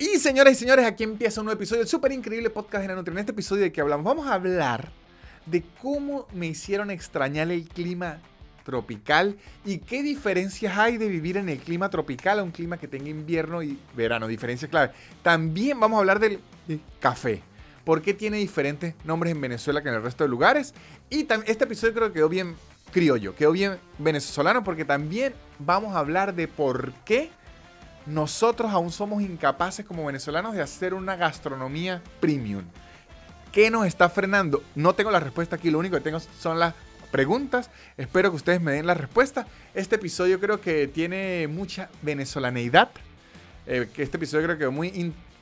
Y señoras y señores, aquí empieza un nuevo episodio del súper increíble podcast de Nanutria. En este episodio de que hablamos, vamos a hablar de cómo me hicieron extrañar el clima tropical y qué diferencias hay de vivir en el clima tropical a un clima que tenga invierno y verano. Diferencias clave. También vamos a hablar del café. ¿Por qué tiene diferentes nombres en Venezuela que en el resto de lugares? Y este episodio creo que quedó bien criollo, quedó bien venezolano porque también vamos a hablar de por qué nosotros aún somos incapaces como venezolanos de hacer una gastronomía premium. ¿Qué nos está frenando? No tengo la respuesta aquí, lo único que tengo son las preguntas. Espero que ustedes me den la respuesta. Este episodio creo que tiene mucha venezolaneidad. Eh, este episodio creo que muy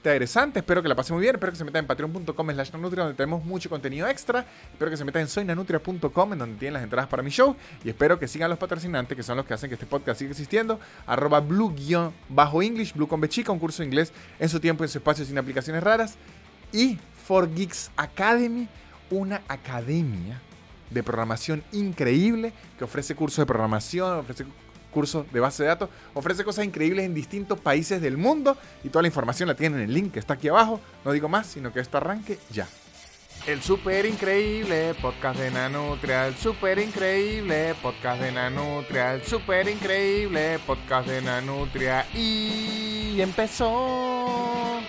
interesante. Espero que la pasen muy bien. Espero que se metan en patreon.com slash nanutria donde tenemos mucho contenido extra. Espero que se metan en soynanutria.com en donde tienen las entradas para mi show. Y espero que sigan los patrocinantes que son los que hacen que este podcast siga existiendo. Arroba blue-english, blue con bechica, un curso de inglés en su tiempo y en su espacio sin aplicaciones raras. Y For Geeks Academy, una academia de programación increíble que ofrece cursos de programación, ofrece curso de base de datos. Ofrece cosas increíbles en distintos países del mundo y toda la información la tienen en el link que está aquí abajo. No digo más, sino que esto arranque ya. El super increíble podcast de Nanutria, el super increíble podcast de Nanutria, el super increíble podcast de Nanutria y empezó.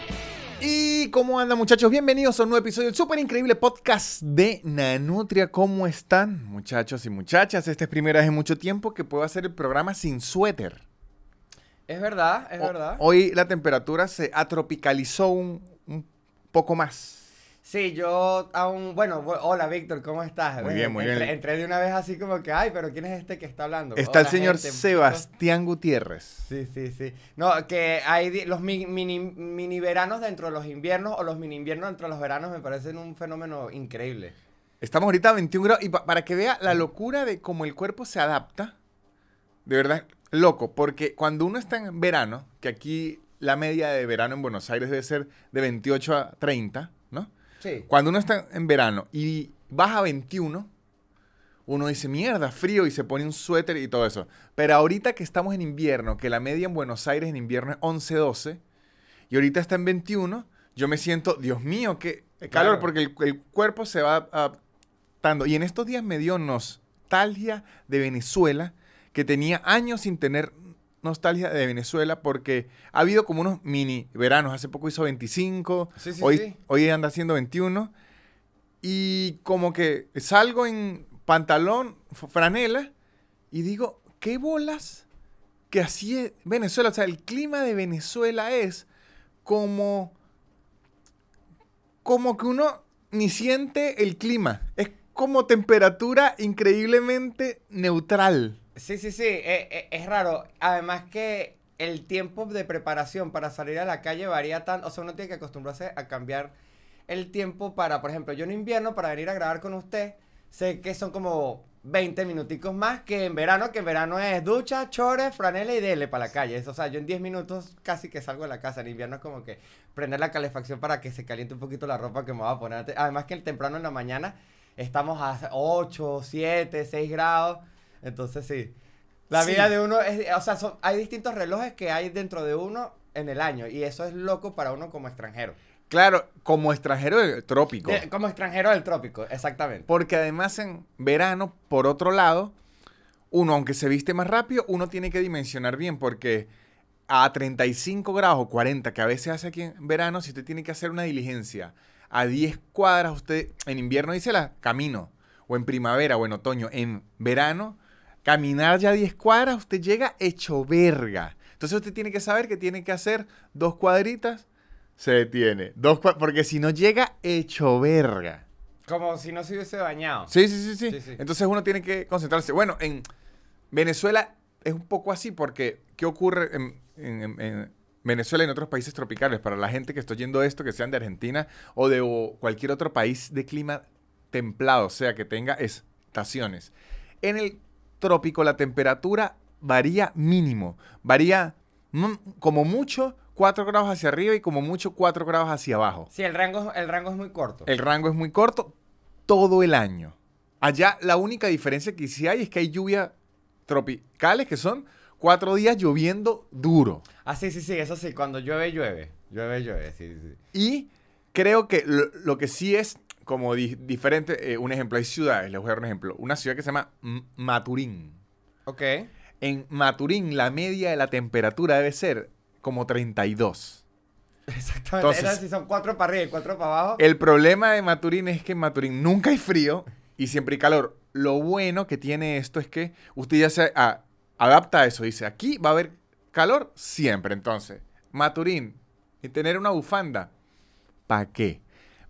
¿Y cómo andan muchachos? Bienvenidos a un nuevo episodio del súper increíble podcast de Nanutria. ¿Cómo están muchachos y muchachas? Esta es primera vez en mucho tiempo que puedo hacer el programa sin suéter. Es verdad, es verdad. Hoy la temperatura se atropicalizó un, un poco más. Sí, yo aún, bueno, hola Víctor, ¿cómo estás? Muy bien, muy bien. Entré de una vez así como que, ay, pero ¿quién es este que está hablando? Está el señor Sebastián Gutiérrez. Sí, sí, sí. No, que hay los mini, mini, veranos dentro de los inviernos o los mini inviernos dentro de los veranos me parecen un fenómeno increíble. Estamos ahorita a 21 grados y para que vea la locura de cómo el cuerpo se adapta, de verdad, loco, porque cuando uno está en verano, que aquí la media de verano en Buenos Aires debe ser de 28 a 30, Cuando uno está en verano y baja 21, uno dice, mierda, frío y se pone un suéter y todo eso. Pero ahorita que estamos en invierno, que la media en Buenos Aires en invierno es 11, 12, y ahorita está en 21, yo me siento, Dios mío, qué calor, porque el, cuerpo se va adaptando. Y en estos días me dio nostalgia de Venezuela, que tenía años sin tener nostalgia de Venezuela porque ha habido como unos mini veranos. Hace poco hizo 25, hoy, hoy anda haciendo 21. Y como que salgo en pantalón, franela, y digo, ¿qué bolas que así es Venezuela? O sea, el clima de Venezuela es como, como que uno ni siente el clima. Es como temperatura increíblemente neutral. Sí, sí, sí, eh, eh, es raro. Además que el tiempo de preparación para salir a la calle varía tanto, o sea, uno tiene que acostumbrarse a cambiar el tiempo para, por ejemplo, yo en invierno para venir a grabar con usted, sé que son como 20 minuticos más que en verano, que en verano es ducha, chores, franela y dele para la calle. O sea, yo en 10 minutos casi que salgo de la casa. En invierno es como que prender la calefacción para que se caliente un poquito la ropa que me voy a poner. Además que el temprano en la mañana estamos a 8, 7, 6 grados. Entonces sí. La vida de uno es, o sea, hay distintos relojes que hay dentro de uno en el año y eso es loco para uno como extranjero. Claro, como extranjero del trópico. como extranjero del trópico, exactamente. Porque además en verano, por otro lado, uno, aunque se viste más rápido, uno tiene que dimensionar bien porque a 35 grados o 40 que a veces hace aquí en verano, si usted tiene que hacer una diligencia a 10 cuadras, usted en invierno dice la camino, o en primavera o en otoño, en verano caminar ya 10 cuadras, usted llega hecho verga. Entonces usted tiene que saber que tiene que hacer dos cuadritas, se detiene. Dos porque si no llega hecho verga. Como si no se hubiese bañado. Sí, sí, sí, sí, Entonces uno tiene que concentrarse. Bueno, en Venezuela es un poco así porque ¿qué ocurre en, Venezuela y en otros países tropicales? Para la gente que está oyendo esto, que sean de Argentina o de cualquier otro país de clima templado, o sea, que tenga estaciones. En el trópico la temperatura varía mínimo. Varía como mucho 4 grados hacia arriba y como mucho 4 grados hacia abajo. Sí, el rango, el rango es muy corto. El rango es muy corto todo el año. Allá la única diferencia que sí hay es que hay lluvias tropicales que son cuatro días lloviendo duro. Ah, sí, sí, sí, eso sí, cuando llueve, llueve. Llueve, llueve, sí, sí. Y creo que lo, lo que sí es como di- diferente, eh, un ejemplo, hay ciudades, les voy a dar un ejemplo. Una ciudad que se llama M- Maturín. Ok. En Maturín la media de la temperatura debe ser como 32. Exactamente. Entonces- Era si son cuatro para arriba y cuatro para abajo. El problema de Maturín es que en Maturín nunca hay frío y siempre hay calor. Lo bueno que tiene esto es que usted ya se a- adapta a eso. Dice, aquí va a haber calor siempre. Entonces, Maturín, y tener una bufanda, ¿para qué?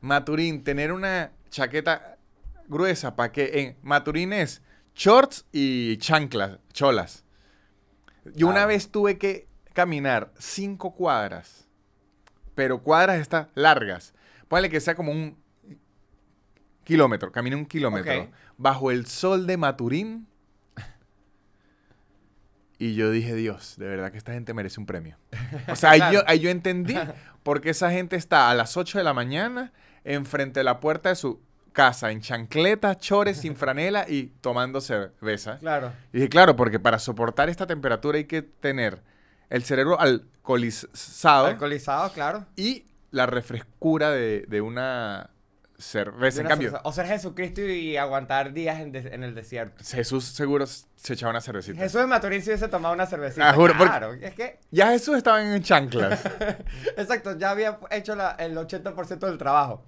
Maturín, tener una chaqueta gruesa, ¿para qué? En Maturín es shorts y chanclas, cholas. Yo una Ah. vez tuve que caminar cinco cuadras pero cuadras estas largas. Ponle que sea como un kilómetro, caminé un kilómetro bajo el sol de Maturín. Y yo dije, Dios, de verdad que esta gente merece un premio. O sea, ahí, yo, ahí yo entendí por qué esa gente está a las 8 de la mañana enfrente de la puerta de su casa, en chancletas, chores, sin franela y tomando cerveza. Claro. Y dije, claro, porque para soportar esta temperatura hay que tener el cerebro alcoholizado Alcoholizado, claro. y la refrescura de, de una cerveza. De En cambio, cerveza. O ser Jesucristo y aguantar días en, de- en el desierto. Jesús seguro se echaba una cervecita. Jesús de Maturín si hubiese tomado una cervecita. Ah, juro, claro. Es que, Ya Jesús estaba en chanclas. exacto, ya había hecho la- el 80% del trabajo.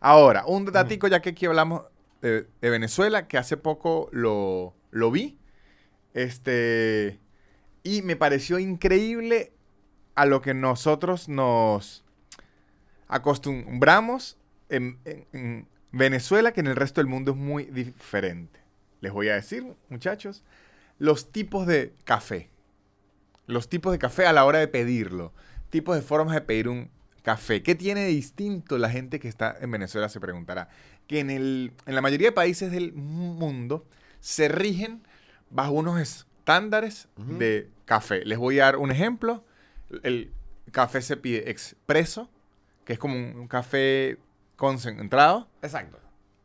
Ahora, un datico ya que aquí hablamos de, de Venezuela, que hace poco lo, lo vi. Este. Y me pareció increíble a lo que nosotros nos acostumbramos en, en- en Venezuela, que en el resto del mundo es muy diferente. Les voy a decir, muchachos, los tipos de café. Los tipos de café a la hora de pedirlo. Tipos de formas de pedir un café. ¿Qué tiene de distinto la gente que está en Venezuela? Se preguntará. Que en, el, en la mayoría de países del mundo se rigen bajo unos estándares de café. Les voy a dar un ejemplo. El café se pide expreso, que es como un, un café concentrado. Exacto.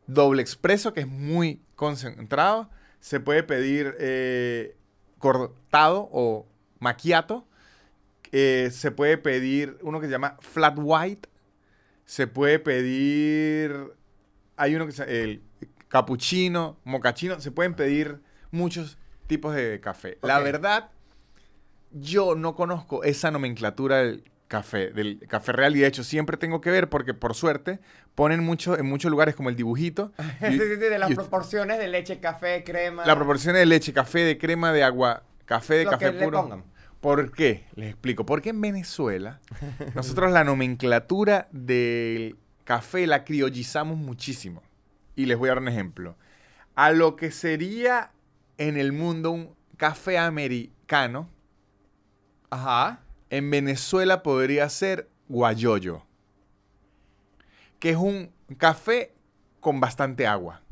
Doble expreso, que es muy concentrado. Se puede pedir eh, cortado o macchiato. Eh, se puede pedir uno que se llama flat white. Se puede pedir. Hay uno que se el cappuccino, mocachino. Se pueden pedir muchos tipos de café. La verdad, yo no conozco esa nomenclatura del café, del café real. Y de hecho, siempre tengo que ver porque, por suerte, ponen mucho en muchos lugares como el dibujito. y- Sí, sí, sí, de las proporciones de leche, café, crema. la proporción de leche, café, de crema, de agua, café, de lo café que le puro. pongan. ¿Por qué? Les explico. Porque en Venezuela, nosotros la nomenclatura del café la criollizamos muchísimo. Y les voy a dar un ejemplo. A lo que sería en el mundo un café americano, Ajá. en Venezuela podría ser guayoyo. Que es un café con bastante agua.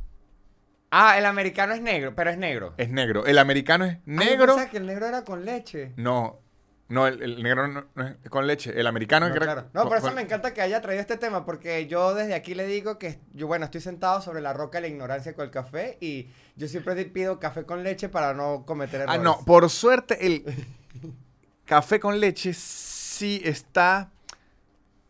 Ah, el americano es negro, pero es negro. Es negro. El americano es Ah, negro. pensaba que el negro era con leche. No, no, el, el negro no, no es con leche. El americano No, es claro. No, con- por eso con- me encanta que haya traído este tema, porque yo desde aquí le digo que yo, bueno, estoy sentado sobre la roca de la ignorancia con el café y yo siempre pido café con leche para no cometer Ah, errores. no, por suerte el café con leche sí está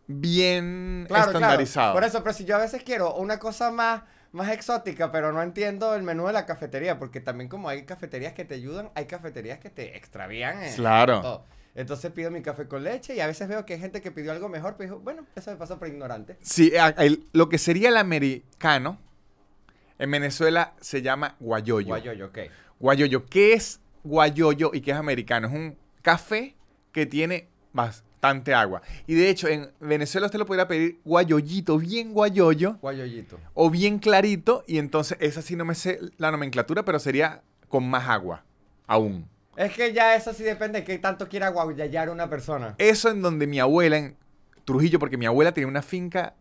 bien Claro, estandarizado. Claro. Por eso, pero si yo a veces quiero una cosa más, más exótica, pero no entiendo el menú de la cafetería, porque también como hay cafeterías que te ayudan, hay cafeterías que te extravían. en- Claro. en todo. Entonces pido mi café con leche y a veces veo que hay gente que pidió algo mejor, pero dijo, bueno, eso me pasa por ignorante. Sí, el- lo que sería el americano en Venezuela se llama guayoyo. Guayoyo, ok. Guayoyo. ¿Qué es guayoyo y qué es americano? Es un café que tiene bastante agua. Y de hecho, en Venezuela usted lo podría pedir guayoyito, bien guayoyo, Guayoyito. o bien clarito, y entonces esa sí no me sé la nomenclatura, pero sería con más agua, aún. Es que ya eso sí depende de qué tanto quiera guayayar una persona. Eso en donde mi abuela, en Trujillo, porque mi abuela tenía una finca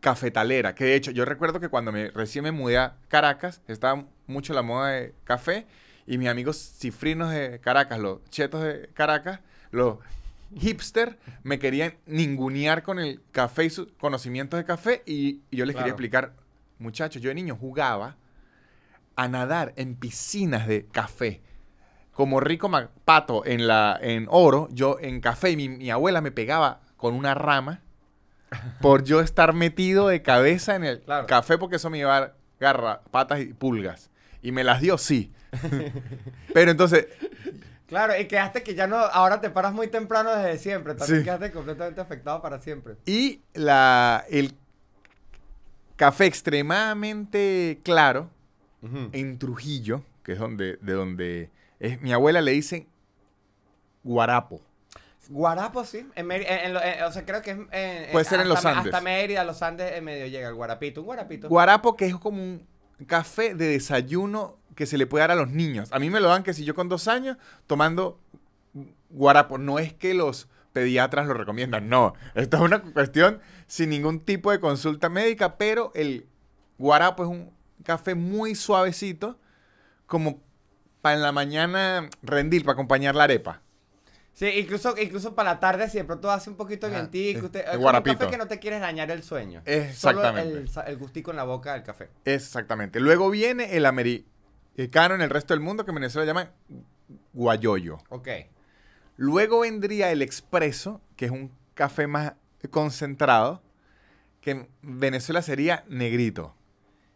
cafetalera, que de hecho yo recuerdo que cuando me, recién me mudé a Caracas, estaba mucho la moda de café, y mis amigos cifrinos de Caracas, los chetos de Caracas, los hipster, me querían ningunear con el café y sus conocimientos de café, y, y yo les quería explicar, muchachos, yo de niño jugaba a nadar en piscinas de café como rico pato en, la, en oro, yo en café, mi, mi abuela me pegaba con una rama por yo estar metido de cabeza en el Claro. café porque eso me iba a dar garra, patas y pulgas. Y me las dio, sí. Pero entonces, Claro, y quedaste que ya no, ahora te paras muy temprano desde siempre, también Sí. quedaste completamente afectado para siempre. y la, el café extremadamente claro en Trujillo, que es donde, de donde es, mi abuela le dice guarapo. Guarapo, sí. En en- o sea, creo que es. Puede ser en los hasta- Andes. Hasta Mérida, los Andes, en medio llega el guarapito. Un guarapito. Guarapo que es como un café de desayuno que se le puede dar a los niños. A mí me lo dan que si yo con dos años tomando guarapo. No es que los pediatras lo recomiendan, no. Esto es una cuestión sin ningún tipo de consulta médica, pero el guarapo es un café muy suavecito, como para en la mañana rendir, para acompañar la arepa. Sí, incluso, incluso para la tarde, si de pronto hace un poquito Ajá, vientico, usted, es un café que no te quieres dañar el sueño. Exactamente. Solo el, el gustico en la boca del café. Exactamente. Luego viene el americano en el resto del mundo, que en Venezuela llaman guayoyo. Ok. Luego vendría el expreso, que es un café más concentrado, que en Venezuela sería negrito.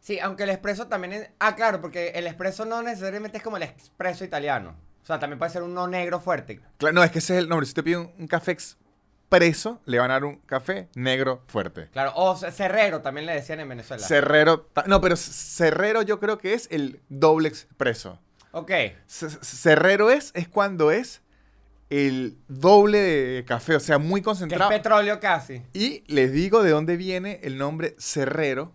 Sí, aunque el espresso también es... Ah, claro, porque el espresso no necesariamente es como el espresso italiano. O sea, también puede ser un no negro fuerte. Claro, no, es que ese es el nombre. Si usted pide un, un café expreso, le van a dar un café negro fuerte. Claro, o ce- cerrero también le decían en Venezuela. Cerrero, no, pero Cerrero yo creo que es el doble expreso. ok. Cerrero es, es cuando es el doble de café, o sea, muy Que es concentrado. petróleo casi. Y les digo de dónde viene el nombre Cerrero,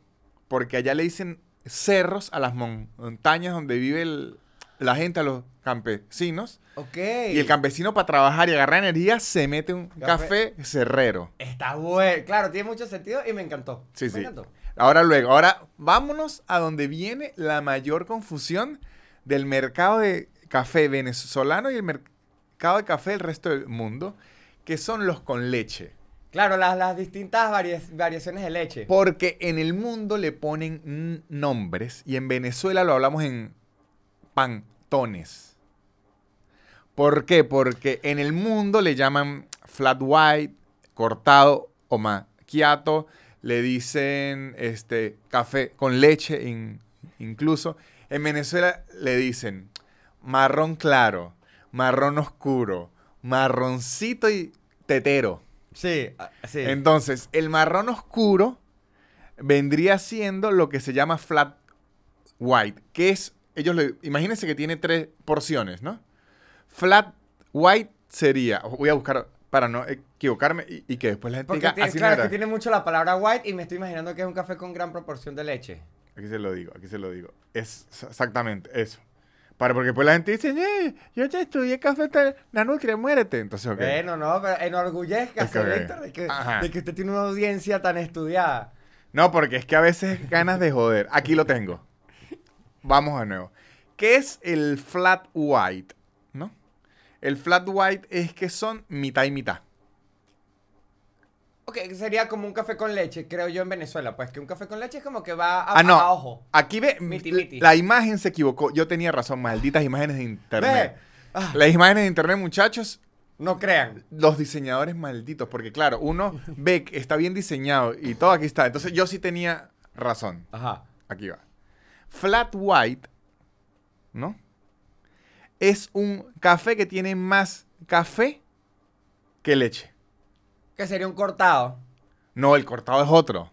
porque allá le dicen cerros a las mon- montañas donde vive el- la gente, a los campesinos. Ok. Y el campesino para trabajar y agarrar energía se mete un Café. café, cerrero. Está bueno. Claro, tiene mucho sentido y me encantó. Sí, me sí. encantó. Ahora luego, ahora vámonos a donde viene la mayor confusión del mercado de café venezolano y el mercado de café del resto del mundo, que son los con leche. Claro, las, las distintas varia- variaciones de leche. Porque en el mundo le ponen nombres y en Venezuela lo hablamos en pantones. ¿Por qué? Porque en el mundo le llaman flat white, cortado o macchiato, le dicen este café con leche in- incluso. En Venezuela le dicen marrón claro, marrón oscuro, marroncito y tetero. Sí, ah, sí. Entonces, el marrón oscuro vendría siendo lo que se llama flat white, que es, ellos le, imagínense que tiene tres porciones, ¿no? Flat white sería, voy a buscar para no equivocarme y, y que después la gente Porque diga, así no claro, es era". que tiene mucho la palabra white y me estoy imaginando que es un café con gran proporción de leche. Aquí se lo digo, aquí se lo digo. Es exactamente eso. Para, porque después la gente dice, "Eh, yo ya estudié café, la nutria, muérete. Entonces, ok. Bueno, no, pero enorgullezcase, Ok, ok. Víctor, de que, Ajá. de que usted tiene una audiencia tan estudiada. No, porque es que a veces ganas de joder. Aquí lo tengo. Vamos de nuevo. ¿Qué es el flat white? El flat white es que son mitad y mitad. Ok, sería como un café con leche, creo yo, en Venezuela. Pues que un café con leche es como que va a, Ah, no. a ojo. Aquí ve, Miti, miti. la imagen se equivocó. Yo tenía razón, malditas imágenes de internet. Ve. Ah, Las imágenes de internet, muchachos, no crean. los diseñadores malditos, porque claro, uno ve que está bien diseñado y todo aquí está. Entonces yo sí tenía razón. Ajá. Aquí va. Flat white, ¿no? Es un café que tiene más café que leche. Que sería un cortado. No, el cortado es otro.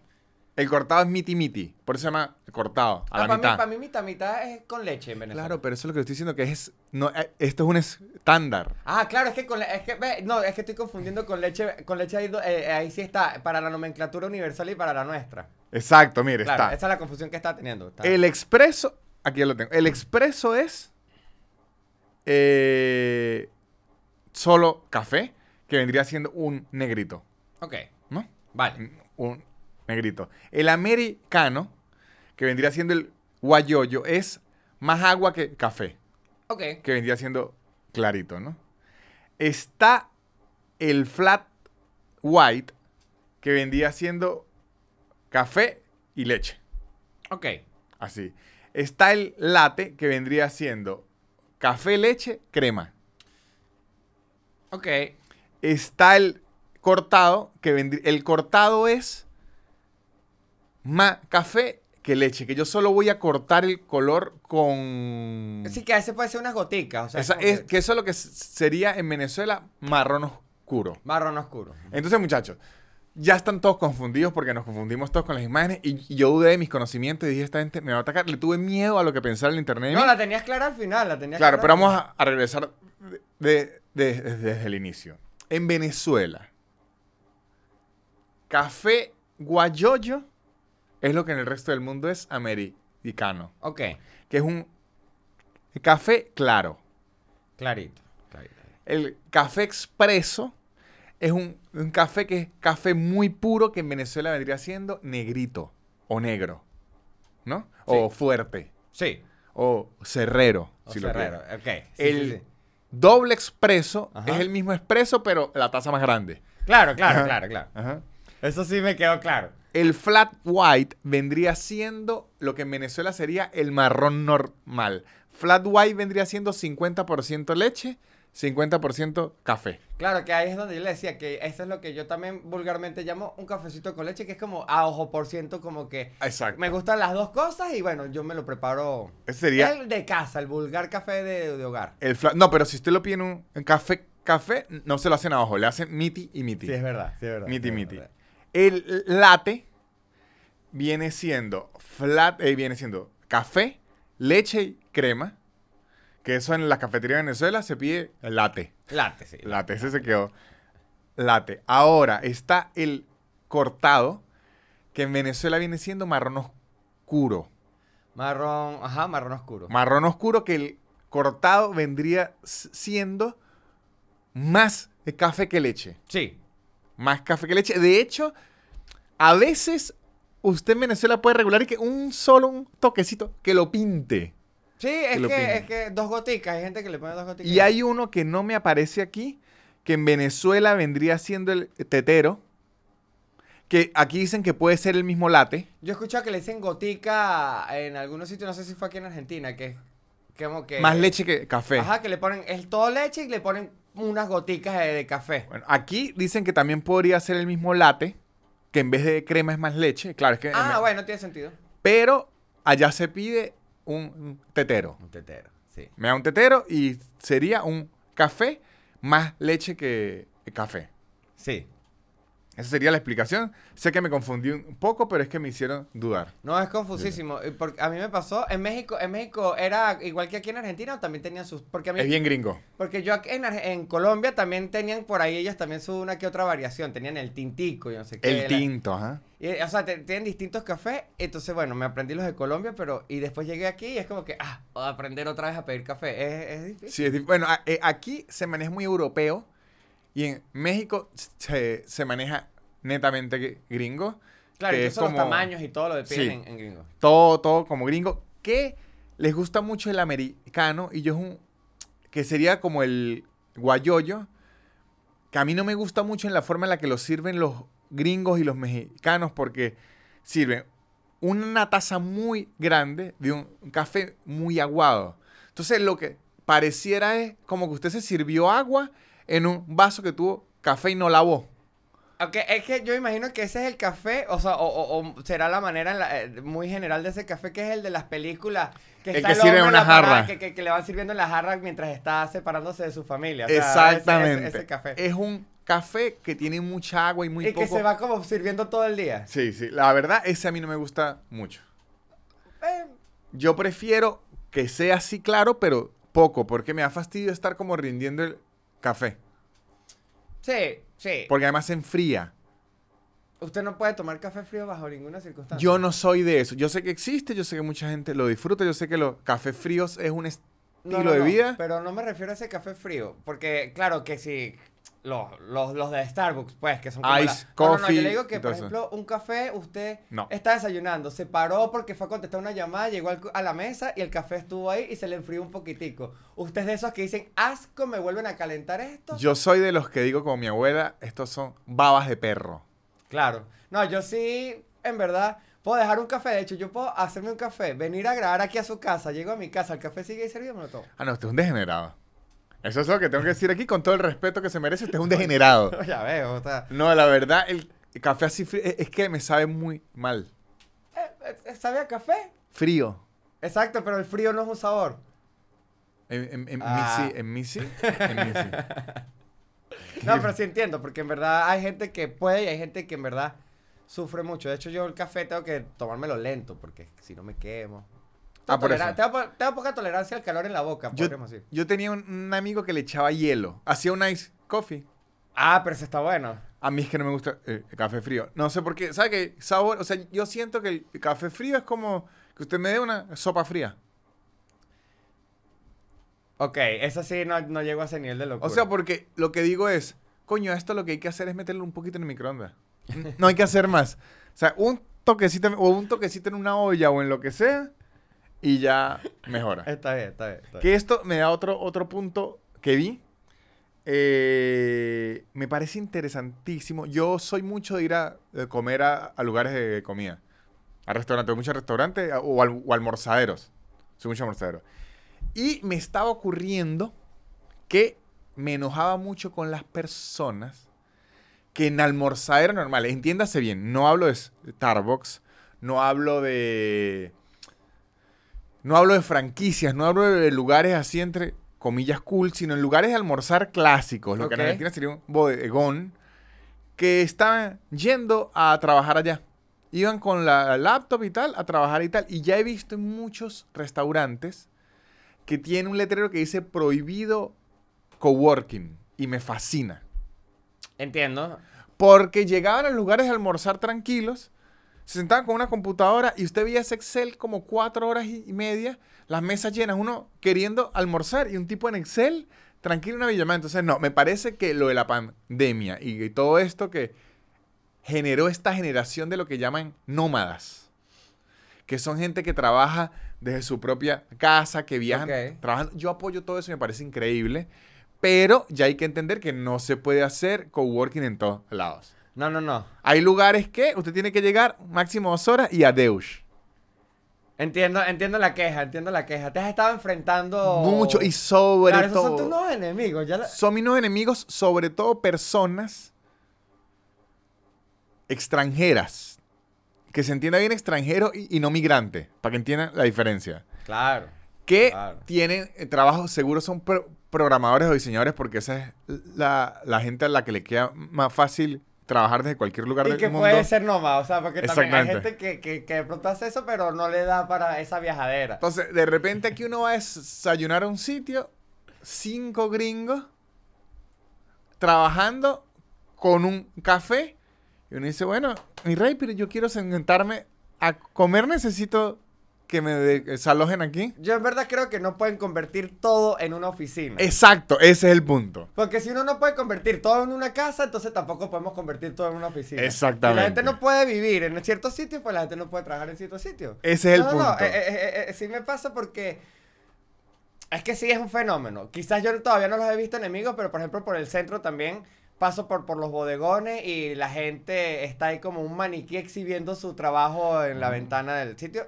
El cortado es miti miti. Por eso se llama cortado, a la para mitad. mí, para mí, mitad, mitad es con leche en Venezuela. Claro, pero eso es lo que estoy diciendo que es. No, eh, esto es un estándar. Ah, claro, es que con es que no, es que estoy confundiendo con leche, con leche ahí, do- eh, ahí sí está para la nomenclatura universal y para la nuestra. Exacto, mire, Claro, está. esa es la confusión que está teniendo. está. El expreso, aquí ya lo tengo. El expreso es eh, solo café, que vendría siendo un negrito, Ok, ¿no? vale. Un negrito. El americano, que vendría siendo el guayoyo, es más agua que café, Ok, que vendría siendo clarito, ¿no? Está el flat white, que vendría siendo café y leche. ok. Así. Está el latte, que vendría siendo café, leche, crema. Ok. Está el cortado, que vendrí- el cortado es más café que leche, que yo solo voy a cortar el color con... Sí, que a veces puede ser unas goticas. O sea, Esa- es, que que eso es lo que sería en Venezuela marrón oscuro. marrón oscuro. Entonces, muchachos, ya están todos confundidos porque nos confundimos todos con las imágenes y, yo dudé de mis conocimientos y dije, esta gente me va a atacar. Le tuve miedo a lo que pensara el internet. No, la tenías clara al final, la tenías Claro, clara pero vamos a, a regresar de- de- de- desde el inicio. En Venezuela, café guayoyo es lo que en el resto del mundo es americano, Ok, que es un café claro. clarito. clarito. El café expreso es un, un café que es café muy puro que en Venezuela vendría siendo negrito o negro, ¿no? O fuerte, Sí. o cerrero, O si lo Ferrero, quieren. ok. sí, El sí, doble expreso Ajá. es el mismo expreso, pero la taza más grande. Claro, claro, Ajá. claro, claro. Eso sí me quedó claro. El flat white vendría siendo lo que en Venezuela sería el marrón normal. Flat white vendría siendo 50% leche, 50% café. Claro, que ahí es donde yo le decía que eso es lo que yo también vulgarmente llamo un cafecito con leche, que es como a ojo por ciento, como que Exacto. me gustan las dos cosas y bueno, yo me lo preparo. Ese sería El de casa, el vulgar café de, de hogar. el. No, pero si usted lo pide en un en café, café, no se lo hacen abajo, le hacen miti y miti. Sí, es verdad, sí, es verdad. Miti, sí, miti. verdad. El latte viene siendo flat, eh, viene siendo café, leche y crema. Que eso en la cafetería de Venezuela se pide latte. Latte, sí. Latte, ese se quedó. Latte. Ahora está el cortado, que en Venezuela viene siendo marrón oscuro. Marrón, ajá, marrón oscuro. Marrón oscuro que el cortado vendría siendo más café que leche. sí. Más café que leche. De hecho, a veces usted en Venezuela puede regular y que un solo un toquecito que lo pinte. Sí, es que, es que dos goticas, hay gente que le pone dos goticas. Y hay uno que no me aparece aquí, que en Venezuela vendría siendo el tetero. Que aquí dicen que puede ser el mismo latte. Yo he escuchado que le dicen gotica en algunos sitios, no sé si fue aquí en Argentina, que es como que... Más leche que café. Ajá, que le ponen, es todo leche y le ponen unas goticas de, de café. Bueno, aquí dicen que también podría ser el mismo latte, que en vez de crema es más leche. Claro, es que. Ah, en- bueno, tiene sentido. Pero allá se pide un, tetero. Un tetero, sí. Me da un tetero y sería un café más leche que café. Sí. Esa sería la explicación. Sé que me confundí un poco, pero es que me hicieron dudar. No, es confusísimo. y Porque a mí me pasó, en México, en México era igual que aquí en Argentina, o también tenían sus... Porque a mí, Es bien gringo. Porque yo aquí en, en Colombia también tenían por ahí ellos también su una que otra variación. Tenían el tintico y no sé qué. El la- tinto, ajá. o sea, te- tienen distintos cafés. Entonces, bueno, me aprendí los de Colombia, pero... Y después llegué aquí y es como que, ah, aprender otra vez a pedir café. Es, es difícil. Sí, es bueno, a- eh, aquí se maneja muy europeo y en México se, se maneja netamente gr- gringo. Claro, que y es son como- los tamaños y todo lo de Sí. en, en gringo. Todo, todo como gringo. Que les gusta mucho el americano y yo es un... Que sería como el guayoyo. Que a mí no me gusta mucho en la forma en la que lo sirven los gringos y los mexicanos porque sirven una taza muy grande de un café muy aguado. Entonces lo que pareciera es como que usted se sirvió agua en un vaso que tuvo café y no lavó. Aunque es que yo imagino que ese es el café, o sea, o, o- o será la manera en la- eh, muy general de ese café que es el de las películas. Que El está que sirve en una parada, jarra. Que, que- que le van sirviendo en la jarra mientras está separándose de su familia. o sea, ese- Exactamente. Ese, ese café. Es un café que tiene mucha agua y muy y poco... que se va como sirviendo todo el día. Sí, sí. La verdad, ese a mí no me gusta mucho. Eh, Yo prefiero que sea así claro, pero poco, porque me da fastidio estar como rindiendo el café. sí, sí. Porque además se enfría. Usted no puede tomar café frío bajo ninguna circunstancia. Yo no soy de eso. Yo sé que existe, yo sé que mucha gente lo disfruta, yo sé que los cafés fríos es un estilo No, no, de no, vida. Pero no me refiero a ese café frío. Porque, claro, que si. Los, los, los de Starbucks, pues, que son como. Ice la- No, no, no, coffee yo le digo que, y por ejemplo, un café, usted No. está desayunando, se paró porque fue a contestar una llamada, llegó al a la mesa y el café estuvo ahí y se le enfrió un poquitico. Usted es de esos que dicen, asco, me vuelven a calentar esto. Yo soy de los que digo como mi abuela, estos son babas de perro. Claro. No, yo sí, en verdad, Puedo dejar un café, de hecho, yo puedo hacerme un café, venir a grabar aquí a su casa, llego a mi casa, el café sigue ahí servido, me lo tomo. Ah, no, usted es un degenerado. Eso es lo que tengo que decir aquí con todo el respeto que se merece. Usted es un degenerado. ya veo, o sea, No, la verdad, el café así frío es es que me sabe muy mal. eh, eh, ¿sabe a café? Frío. Exacto, pero el frío no es un sabor. En, en- en Ah. mí sí, en mí sí, en mí sí. No, pero sí entiendo, porque en verdad hay gente que puede y hay gente que en verdad sufre mucho. De hecho, yo el café tengo que tomármelo lento, porque si no me quemo. Ah, por Tolera- eso. Tengo, po- tengo poca tolerancia al calor en la boca, Yo, podríamos decir. yo tenía un, un amigo que le echaba hielo. Hacía un ice coffee. Ah, pero eso está bueno. A mí es que no me gusta eh, el café frío. No sé por qué. ¿Sabe qué? Sabor, o sea, yo siento que el café frío es como que usted me dé una sopa fría. Ok, eso sí no, no llego a ese nivel de locura. O sea, porque lo que digo es, coño, esto lo que hay que hacer es meterle un poquito en el microondas. No hay que hacer más. O sea, un toquecito o un toquecito en una olla o en lo que sea y ya mejora. Está bien, está bien. está bien. Que esto me da otro, otro punto que vi. Eh, me parece interesantísimo. Yo soy mucho de ir a de comer a, a lugares de comida. A restaurantes, muchos restaurantes o, al- o almorzaderos. Soy mucho almorzadero. Y me estaba ocurriendo que me enojaba mucho con las personas que en almorzadero normal, entiéndase bien, no hablo de Starbucks, no hablo de no hablo de franquicias, no hablo de lugares así entre comillas cool, sino en lugares de almorzar clásicos, lo que en. Argentina sería un bodegón, que estaban yendo a trabajar allá. Iban con la laptop y tal, a trabajar y tal. Y ya he visto en muchos restaurantes que tiene un letrero que dice prohibido coworking. Y me fascina. Entiendo. Porque llegaban a lugares de almorzar tranquilos, se sentaban con una computadora y usted veía ese Excel como cuatro horas y media, las mesas llenas, uno queriendo almorzar y un tipo en Excel tranquilo en una villamada. Entonces, no, me parece que lo de la pandemia y, y todo esto que generó esta generación de lo que llaman nómadas, que son gente que trabaja desde su propia casa, que viajan Ok. trabajando. Yo apoyo todo eso, me parece increíble. Pero ya hay que entender que no se puede hacer coworking en todos lados. No, no, no. Hay lugares que usted tiene que llegar máximo dos horas y adeus. Entiendo, entiendo la queja, entiendo la queja. Te has estado enfrentando. Mucho y sobre Claro, esos todo. son tus nuevos enemigos. Ya la- Son mis nuevos enemigos, sobre todo personas extranjeras. Que se entienda bien extranjero y, y no migrante, para que entiendan la diferencia. Claro. Que Claro. tienen eh, trabajos, seguro son pro- programadores o diseñadores, porque esa es la, la gente a la que le queda más fácil trabajar desde cualquier lugar Y del que mundo. puede ser nómada, o sea, porque también hay gente que, que, que de pronto hace eso, pero no le da para esa viajadera. Entonces, de repente aquí uno va a desayunar a un sitio, cinco gringos, trabajando con un café, y uno dice, bueno, mi rey, pero yo quiero sentarme a comer, necesito que me de- desalojen aquí. Yo en verdad creo que no pueden convertir todo en una oficina. Exacto, ese es el punto. Porque si uno no puede convertir todo en una casa, entonces tampoco podemos convertir todo en una oficina. Exactamente. Si la gente no puede vivir en ciertos sitios, pues la gente no puede trabajar en ciertos sitios. Ese es el no, no, no, punto. eh, eh, eh, eh, sí me pasa porque es que sí es un fenómeno. Quizás yo todavía no los he visto enemigos, pero por ejemplo por el centro también paso por, por los bodegones y la gente está ahí como un maniquí exhibiendo su trabajo en la ventana del sitio.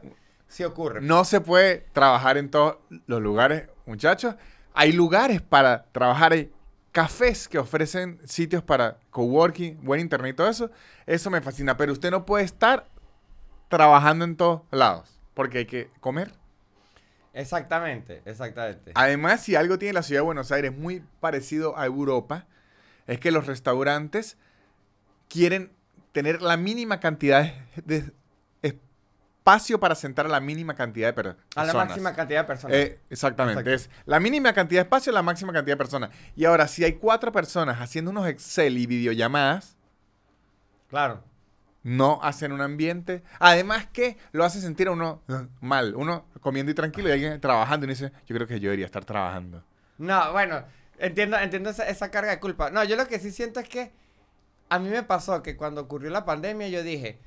Sí ocurre. No se puede trabajar en todos los lugares, muchachos. Hay lugares para trabajar, hay cafés que ofrecen sitios para coworking, buen internet y todo eso. Eso me fascina, pero usted no puede estar trabajando en todos lados, porque hay que comer. Exactamente, exactamente. Además, si algo tiene la ciudad de Buenos Aires muy parecido a Europa, es que los restaurantes quieren tener la mínima cantidad de espacio para sentar a la mínima cantidad de per- personas. A la máxima cantidad de personas. Eh, exactamente. Exacto. Es la mínima cantidad de espacio, la máxima cantidad de personas. Y ahora, si hay cuatro personas haciendo unos Excel y videollamadas, claro. no hacen un ambiente. Además que lo hace sentir a uno eh, mal. Uno comiendo y tranquilo y alguien trabajando y uno dice, yo creo que yo debería estar trabajando. No, bueno, entiendo, entiendo esa, esa carga de culpa. No, yo lo que sí siento es que a mí me pasó que cuando ocurrió la pandemia yo dije,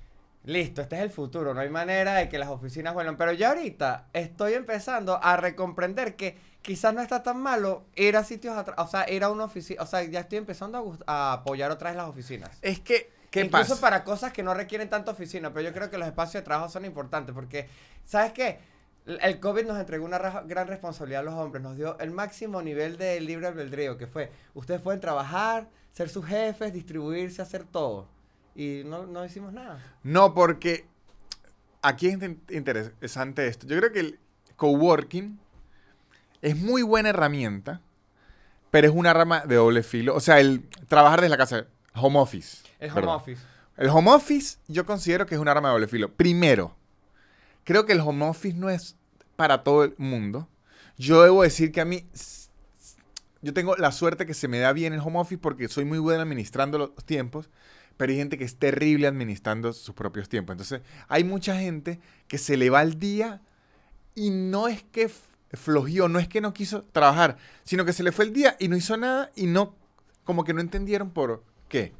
listo, este es el futuro, no hay manera de que las oficinas vuelvan. Pero ya ahorita estoy empezando a recomprender que quizás no está tan malo ir a sitios, atra- o sea, ir a una oficina, o sea, ya estoy empezando a, a apoyar otra vez las oficinas. Es que ¿Qué Incluso pasa? para cosas que no requieren tanta oficina, pero yo creo que los espacios de trabajo son importantes porque, ¿sabes qué? El COVID nos entregó una ra- gran responsabilidad a los hombres, nos dio el máximo nivel de libre albedrío, que fue, ustedes pueden trabajar, ser sus jefes, distribuirse, hacer todo. Y no, no hicimos nada. No, porque aquí es in- interesante esto. Yo creo que el coworking es muy buena herramienta, pero es una rama de doble filo. O sea, el trabajar desde la casa, home office. El home perdón. office. El home office yo considero que es una rama de doble filo. Primero, creo que el home office no es para todo el mundo. Yo debo decir que a mí, yo tengo la suerte que se me da bien el home office porque soy muy bueno administrando los tiempos, pero hay gente que es terrible administrando sus propios tiempos. Entonces, hay mucha gente que se le va el día y no es que f- flojeó, no es que no quiso trabajar, sino que se le fue el día y no hizo nada y no, como que no entendieron por qué.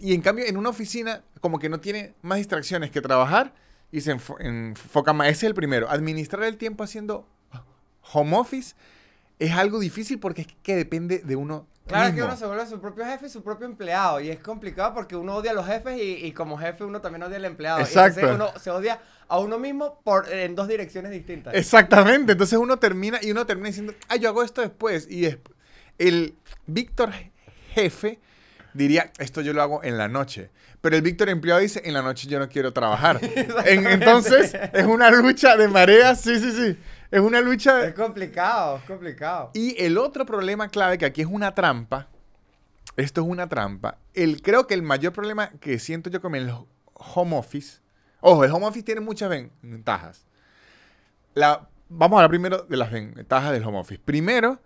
Y en cambio, en una oficina, como que no tiene más distracciones que trabajar y se enfo- enfoca más. Ese es el primero. Administrar el tiempo haciendo home office es algo difícil porque es que depende de uno. Claro, que uno se vuelve su propio jefe y su propio empleado. Y es complicado porque uno odia a los jefes y, y como jefe uno también odia al empleado. Y Exacto. entonces uno se odia a uno mismo por, en dos direcciones distintas. Exactamente. Entonces uno termina y uno termina diciendo, ah, yo hago esto después. Y es- el Víctor jefe diría, esto yo lo hago en la noche. Pero el Víctor empleado dice, en la noche yo no quiero trabajar. En- entonces es una lucha de mareas, sí, sí, sí. Es una lucha. Es complicado, es complicado. Y el otro problema clave, que aquí es una trampa, esto es una trampa, el, creo que el mayor problema que siento yo con el home office, ojo, el home office tiene muchas ven- ventajas. La, vamos a hablar primero de las ventajas del home office. Primero,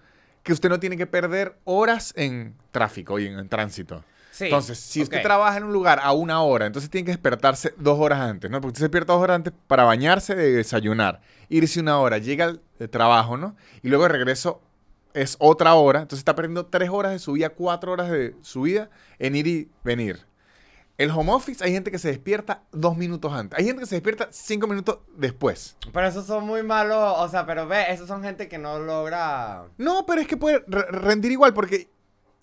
que usted no tiene que perder horas en tráfico y en, en tránsito. Sí, Entonces, si usted trabaja en un lugar a una hora, entonces tiene que despertarse dos horas antes, ¿no? Porque usted se despierta dos horas antes para bañarse, de desayunar, irse una hora, llega al eh, trabajo, ¿no? Y luego de regreso es otra hora, entonces está perdiendo tres horas de su vida, cuatro horas de su vida en ir y venir. El home office hay gente que se despierta dos minutos antes, hay gente que se despierta cinco minutos después. Pero esos son muy malos, o sea, pero ve, esos son gente que no logra... No, pero es que puede re- rendir igual porque...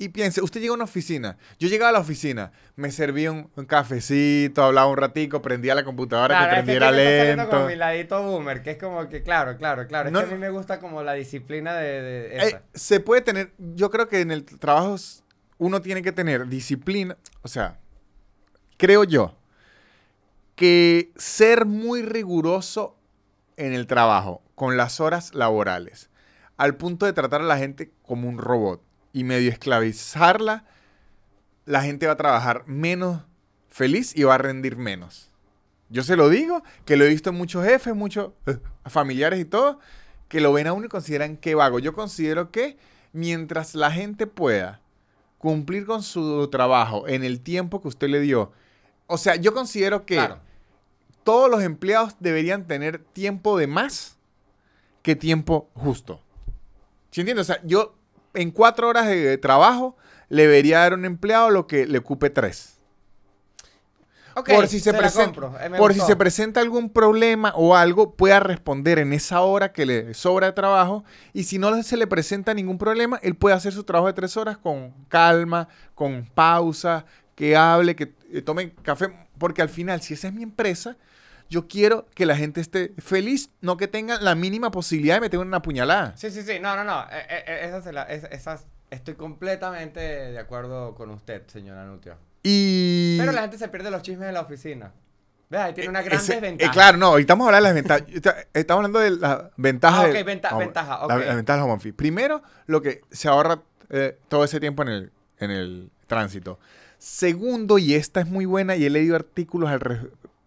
Y piense, usted llega a una oficina. Yo llegaba a la oficina, me servía un, un cafecito, hablaba un ratico, prendía la computadora Claro, que es que prendiera está saliendo lento. como mi ladito boomer, que es como que, claro, claro, claro. Es que a mí me gusta como la disciplina de, de Eh, esa. se puede tener, yo creo que en el trabajo uno tiene que tener disciplina, o sea, creo yo que ser muy riguroso en el trabajo con las horas laborales, al punto de tratar a la gente como un robot y medio esclavizarla, la gente va a trabajar menos feliz y va a rendir menos. Yo se lo digo, que lo he visto en muchos jefes, muchos eh, familiares y todo, que lo ven a uno y consideran que vago. Yo considero que mientras la gente pueda cumplir con su trabajo en el tiempo que usted le dio, o sea, yo considero que Claro. todos los empleados deberían tener tiempo de más que tiempo justo. ¿Sí entiendes? O sea, yo en cuatro horas de trabajo le debería dar a un empleado lo que le ocupe tres. Por si se, presenta, compro, eh, por si se presenta algún problema o algo, pueda responder en esa hora que le sobra de trabajo. Y si no se le presenta ningún problema, él puede hacer su trabajo de tres horas con calma, con pausa, que hable, que eh, tome café. Porque al final, si esa es mi empresa, yo quiero que la gente esté feliz, no que tengan la mínima posibilidad de meter una puñalada. Sí, sí, sí, no, no, no, eh, eh, eh, esa se la- es- esas, estoy completamente de acuerdo con usted, señora Nutria. Y... Pero la gente se pierde los chismes de la oficina. Vea, ahí tiene una gran Ese- eh, desventaja. claro, no, ahorita vamos a hablar de las ventajas. Estamos hablando de las ventajas. Ah, ok, del- venta- vamos, ventaja, la- ok. las ventajas del home office. Primero, lo que se ahorra eh, todo ese tiempo en el, en el tránsito. Segundo, y esta es muy buena y he leído artículos al, res-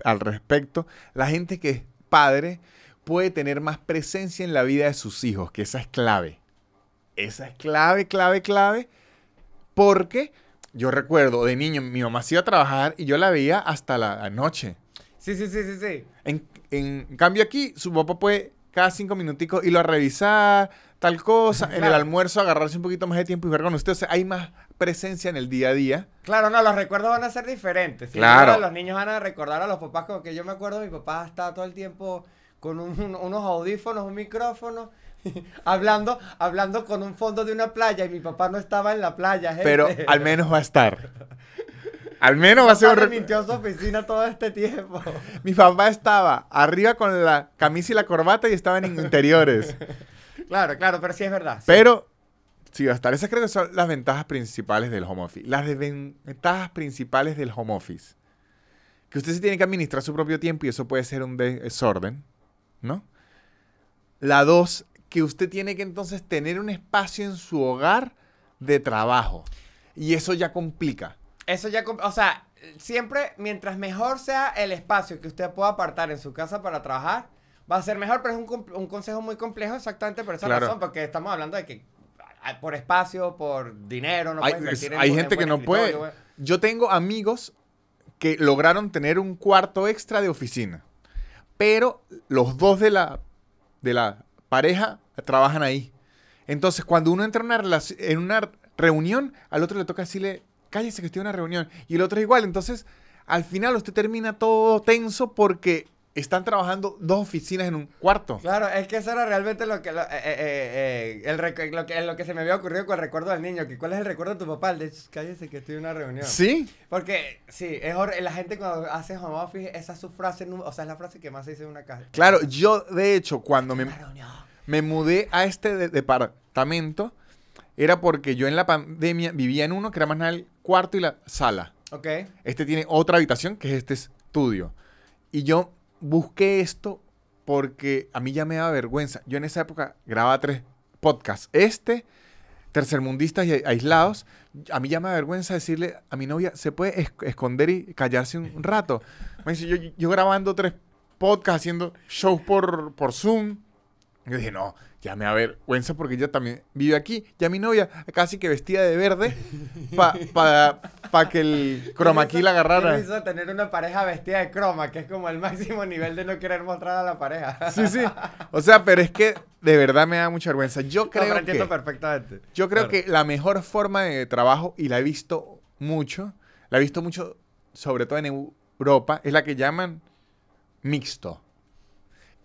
al respecto, la gente que es padre puede tener más presencia en la vida de sus hijos, que esa es clave. Esa es clave, clave, clave, porque yo recuerdo de niño, mi mamá se iba a trabajar y yo la veía hasta la noche. Sí, sí, sí, sí, sí. En, en cambio aquí, su papá puede cada cinco minuticos irlo a revisar, tal cosa, en el almuerzo agarrarse un poquito más de tiempo y ver con usted. O sea, hay más presencia en el día a día. Claro, no, los recuerdos van a ser diferentes. Claro. Los niños van a recordar a los papás como que yo me acuerdo, mi papá estaba todo el tiempo con un- un- unos audífonos, un micrófono, hablando, hablando con un fondo de una playa y mi papá no estaba en la playa. gente. Pero al menos va a estar. Al menos va a ser un... Mintió su oficina todo este tiempo. Mi papá estaba arriba con la camisa y la corbata y estaban en interiores. Claro, claro, pero sí es verdad. sí. Pero, sí, hasta esas creo que son las ventajas principales del home office. Las desventajas principales del home office. Que usted se tiene que administrar su propio tiempo y eso puede ser un desorden, ¿no? La dos, que usted tiene que entonces tener un espacio en su hogar de trabajo. Y eso ya complica. Eso ya, o sea, siempre mientras mejor sea el espacio que usted pueda apartar en su casa para trabajar, va a ser mejor, pero es un, un consejo muy complejo exactamente por esa Claro. razón, porque estamos hablando de que ah, por espacio, por dinero, no hay puedes invertir en hay gente que no puede. Yo tengo amigos que lograron tener un cuarto extra de oficina. Pero los dos de la, de la pareja trabajan ahí. Entonces, cuando uno entra en una, en una reunión, al otro le toca decirle, cállese que estoy en una reunión. Y el otro igual. Entonces, al final usted termina todo tenso porque están trabajando dos oficinas en un cuarto. Claro, es que eso era realmente lo que, lo, eh, eh, eh, el lo que lo que se me había ocurrido con el recuerdo del niño, que cuál es el recuerdo de tu papá, el de "Sh, cállese que estoy en una reunión. ¿Sí? Porque sí, es la gente cuando hace home office, esa es su frase, o sea, es la frase que más se dice en una casa. Claro, yo de hecho, cuando me, me mudé a este de- departamento, era porque yo en la pandemia vivía en uno que era más nada el cuarto y la sala. Ok. Este tiene otra habitación que es este estudio. Y yo busqué esto porque a mí ya me daba vergüenza. Yo en esa época grababa tres podcasts. Este, Tercermundistas y Aislados. A mí ya me da vergüenza decirle a mi novia, ¿se puede es- esconder y callarse un rato? Me dice, yo, yo grabando tres podcasts, haciendo shows por, por Zoom. Yo dije, no, ya me da vergüenza porque ella también vive aquí. Ya mi novia casi que vestida de verde para que el chroma key la agarrara. Me hizo tener una pareja vestida de croma, que es como el máximo nivel de no querer mostrar a la pareja. Sí, sí. O sea, pero es que de verdad me da mucha vergüenza. Yo No, creo entiendo que, perfectamente. yo creo Claro. que la mejor forma de trabajo, y la he visto mucho, la he visto mucho, sobre todo en Europa, es la que llaman mixto.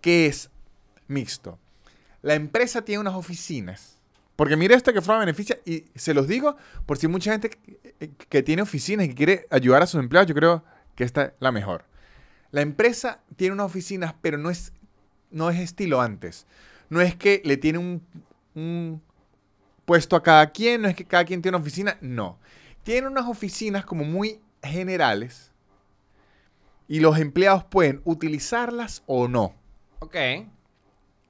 ¿Qué es mixto? La empresa tiene unas oficinas. Porque mire esta que forma beneficia, y se los digo por si mucha gente que, tiene oficinas y quiere ayudar a sus empleados, yo creo que esta es la mejor. La empresa tiene unas oficinas, pero no es, no es estilo antes. No es que le tiene un, un puesto a cada quien, no es que cada quien tiene una oficina, no. Tiene unas oficinas como muy generales y los empleados pueden utilizarlas o no. Ok.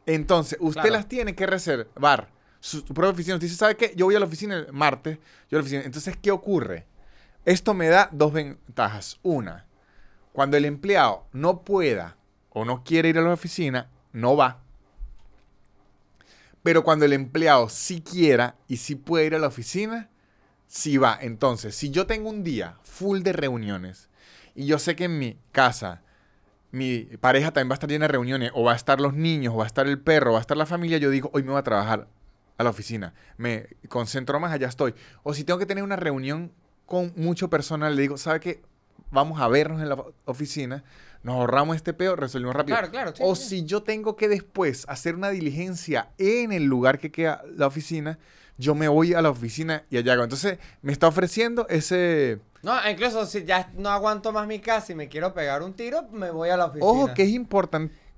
Entonces, usted Claro. las tiene que reservar. Su, su propia oficina. Usted dice, ¿sabe qué? Yo voy a la oficina el martes. Yo a la oficina. Entonces, ¿qué ocurre? Esto me da dos ventajas. Una, cuando el empleado no pueda o no quiere ir a la oficina, no va. Pero cuando el empleado sí quiera y sí puede ir a la oficina, sí va. Entonces, si yo tengo un día full de reuniones y yo sé que en mi casa mi pareja también va a estar llena de reuniones, o va a estar los niños, o va a estar el perro, o va a estar la familia, yo digo, hoy me voy a trabajar a la oficina. Me concentro más, allá estoy. O si tengo que tener una reunión con mucho personal, le digo, ¿sabe qué? Vamos a vernos en la oficina, nos ahorramos este peo, resolvemos rápido. Claro, claro. sí, o sí. si yo tengo que después hacer una diligencia en el lugar que queda la oficina, yo me voy a la oficina y allá hago. Entonces, me está ofreciendo ese... No, incluso si ya no aguanto más mi casa y me quiero pegar un tiro, me voy a la oficina. Ojo, que es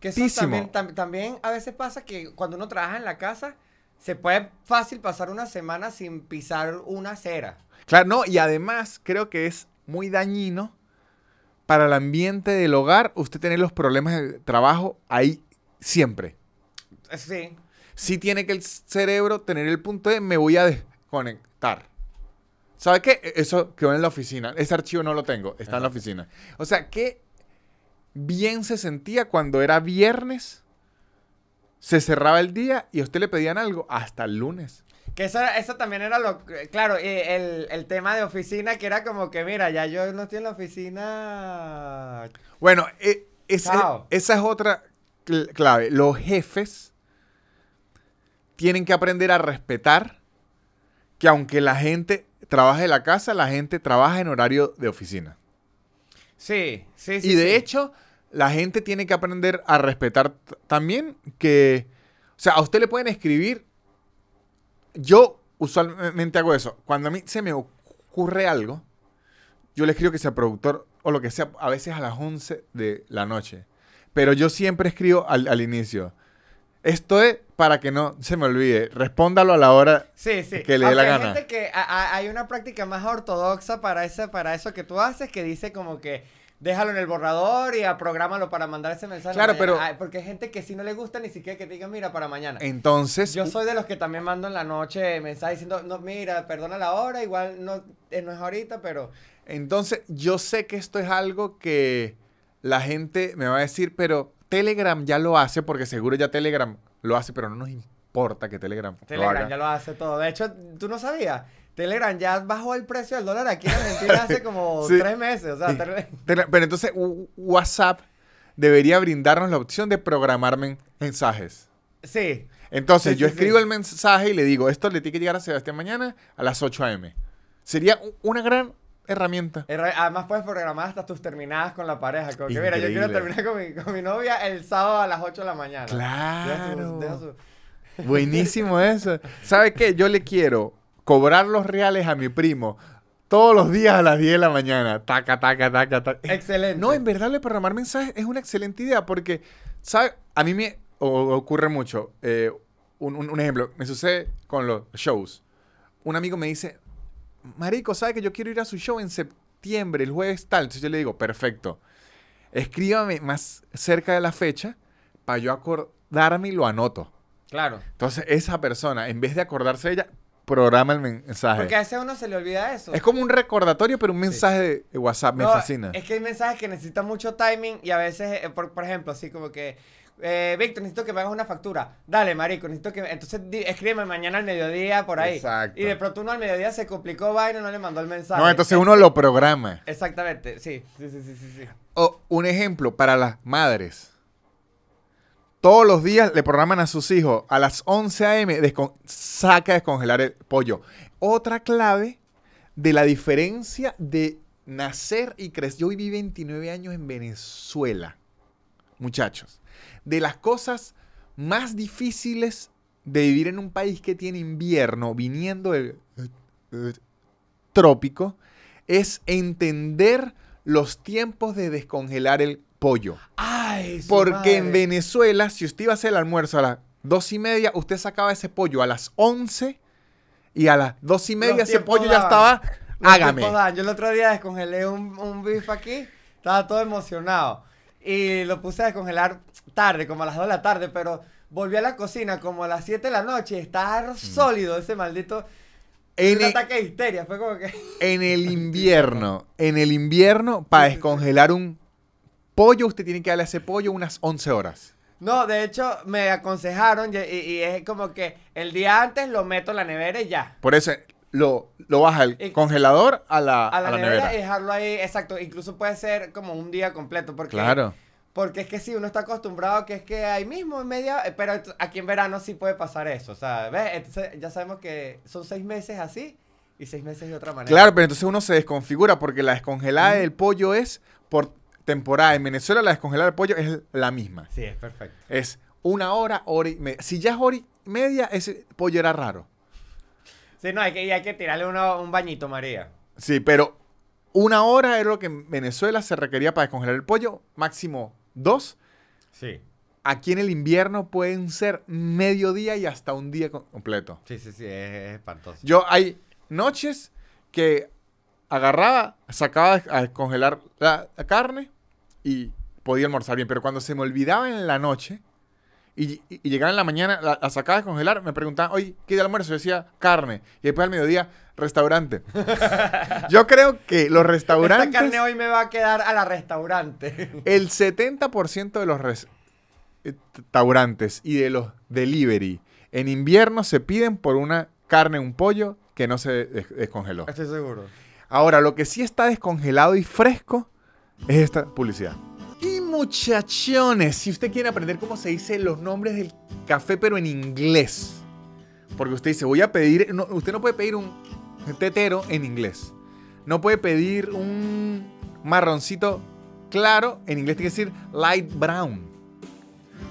Que eso también, tam- también a veces pasa que cuando uno trabaja en la casa, se puede fácil pasar una semana sin pisar una acera. Claro, no, y además creo que es muy dañino para el ambiente del hogar usted tener los problemas de trabajo ahí siempre. Eh, Sí. Sí tiene que el cerebro tener el punto de me voy a desconectar. ¿Sabe qué? E- Eso quedó en la oficina. Ese archivo no lo tengo, está en la oficina. O sea, qué bien se sentía cuando era viernes, se cerraba el día y a usted le pedían algo hasta el lunes. Que eso, eso también era lo... Claro, el, el tema de oficina, que era como que, mira, ya yo no estoy en la oficina... Bueno, e- Chao. esa es otra cl- clave. Los jefes tienen que aprender a respetar que aunque la gente trabaje en la casa, la gente trabaja en horario de oficina. Sí, sí, sí. y de sí. hecho, la gente tiene que aprender a respetar también que, o sea, a usted le pueden escribir, yo usualmente hago eso, cuando a mí se me ocurre algo, yo le escribo que sea productor o lo que sea, a veces a las 11 de la noche. Pero yo siempre escribo al, al inicio. Esto es para que no se me olvide. Respóndalo a la hora Sí, sí. que le dé la gana. Hay gente que a- a- hay una práctica más ortodoxa para ese, para eso que tú haces que dice como que déjalo en el borrador y a- prográmalo para mandar ese mensaje. Claro, pero- Ay, porque hay gente que si no le gusta ni siquiera que te diga mira para mañana. Entonces, Yo soy de los que también mando en la noche mensajes diciendo, no, mira, perdona la hora, igual no, eh, no es ahorita, pero... entonces yo sé que esto es algo que la gente me va a decir, pero Telegram ya lo hace porque seguro ya Telegram lo hace, pero no nos importa que Telegram, lo Telegram haga. ya lo hace todo. De hecho, tú no sabías. Telegram ya bajó el precio del dólar aquí en Argentina hace como Sí. tres meses. O sea, Sí. Pero entonces WhatsApp debería brindarnos la opción de programar men- mensajes. sí. Entonces Sí, yo escribo el mensaje y le digo, esto le tiene que llegar a Sebastián mañana a las 8 a.m. Sería una gran herramienta. Eh, Además puedes programar hasta tus terminadas con la pareja. Como que, mira, yo quiero terminar con mi, con mi novia el sábado a las 8 de la mañana. Deja su- Claro. deja su- Buenísimo eso. ¿Sabe qué? Yo le quiero cobrar los reales a mi primo todos los días a las 10 de la mañana. Taca, taca, taca, taca. Excelente. No, en verdad, le programar mensajes es una excelente idea porque, ¿sabe? A mí me ocurre mucho. eh, un, un- un ejemplo, me sucede con los shows. Un amigo me dice, Marico, ¿sabe que yo quiero ir a su show en septiembre, el jueves tal? Entonces yo le digo, perfecto. Escríbame más cerca de la fecha para yo acordarme y lo anoto. Claro. Entonces, esa persona, en vez de acordarse de ella, programa el mensaje. Porque a veces a uno se le olvida eso. Es como un recordatorio, pero un mensaje de- de WhatsApp. Me No, fascina. Es que hay mensajes que necesitan mucho timing y a veces, eh, por, por ejemplo, así como que, eh, Víctor, necesito que me hagas una factura. Dale, marico, necesito que... Entonces escríbeme mañana al mediodía por ahí. Exacto. Y de pronto uno al mediodía se complicó vaina y no le mandó el mensaje. No, entonces uno lo programa. Exactamente, sí, sí, sí, sí, sí. sí. O un ejemplo para las madres. Todos los días le programan a sus hijos a las 11 a.m. descon- saca a descongelar el pollo. Otra clave de la diferencia de nacer y crecer. Yo viví 29 años en Venezuela, muchachos. De las cosas más difíciles de vivir en un país que tiene invierno viniendo del eh, trópico es entender los tiempos de descongelar el pollo. Ay, Porque en madre. Venezuela, si usted iba a hacer el almuerzo a las dos y media, usted sacaba ese pollo a las 11 y a las dos y media Los ese pollo ya daban. estaba. Los Hágame. Yo el otro día descongelé un, un beef aquí, estaba todo emocionado. Y lo puse a descongelar tarde, como a las 2 de la tarde, pero volví a la cocina como a las 7 de la noche y estaba sólido ese maldito. Mm. En un el- ataque de histeria, fue como que. En el invierno, en el invierno, para descongelar un pollo, usted tiene que darle a ese pollo unas 11 horas. No, de hecho, me aconsejaron y, y- y es como que el día antes lo meto en la nevera y ya. Por eso lo, lo baja el congelador a la, A la, a la nevera, nevera. y dejarlo ahí, exacto. Incluso puede ser como un día completo. Porque Claro. Porque es que sí, uno está acostumbrado a que es que ahí mismo en media, eh, pero aquí en verano sí puede pasar eso, o sea, ¿ves? Entonces ya sabemos que son seis meses así y seis meses de otra manera. Claro, pero entonces uno se desconfigura porque la descongelada del pollo es por temporada. En Venezuela la descongelada del pollo es la misma. Sí, es perfecto. Es una hora, hora y media. Si ya es hora y media, ese pollo era raro. Sí, no, hay que, hay que tirarle un bañito, María. Sí, pero una hora era lo que en Venezuela se requería para descongelar el pollo. Máximo dos. Sí. Aquí en el invierno pueden ser mediodía y hasta un día co- completo. Sí, sí, sí, es, es espantoso. Yo hay noches que agarraba, sacaba a descongelar la, la carne y podía almorzar bien. Pero cuando se me olvidaba en la noche y, y- y llegaba en la mañana, la, la sacaba a descongelar, me preguntaban, oye, ¿qué de almuerzo? Yo decía, carne. Y después al mediodía, restaurante. Yo creo que los Esta restaurantes... carne hoy me va a quedar a la restaurante. El 70% de los eh, restaurantes y de los delivery en invierno se piden por una carne, un pollo que no se des- descongeló. Estoy seguro. Ahora, lo que sí está descongelado y fresco es esta publicidad. Y muchachones, si usted quiere aprender cómo se dice los nombres del café, pero en inglés. Porque usted dice, voy a pedir, no, usted no puede pedir un tetero en inglés. No puede pedir un marroncito claro, en inglés tiene que decir light brown.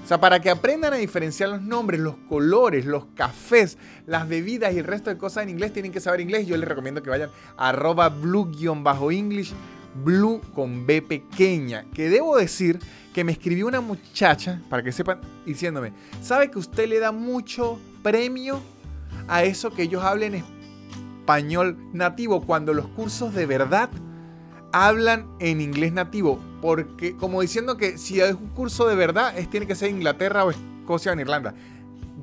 O sea, para que aprendan a diferenciar los nombres, los colores, los cafés, las bebidas y el resto de cosas en inglés, tienen que saber inglés. Yo les recomiendo que vayan a arroba blue-english, blue con B pequeña. Que debo decir que me escribió una muchacha, para que sepan, diciéndome, ¿sabe que usted le da mucho premio a eso que ellos hablen español nativo cuando los cursos de verdad hablan en inglés nativo? Porque, como diciendo que si es un curso de verdad, es, tiene que ser Inglaterra o Escocia o en Irlanda.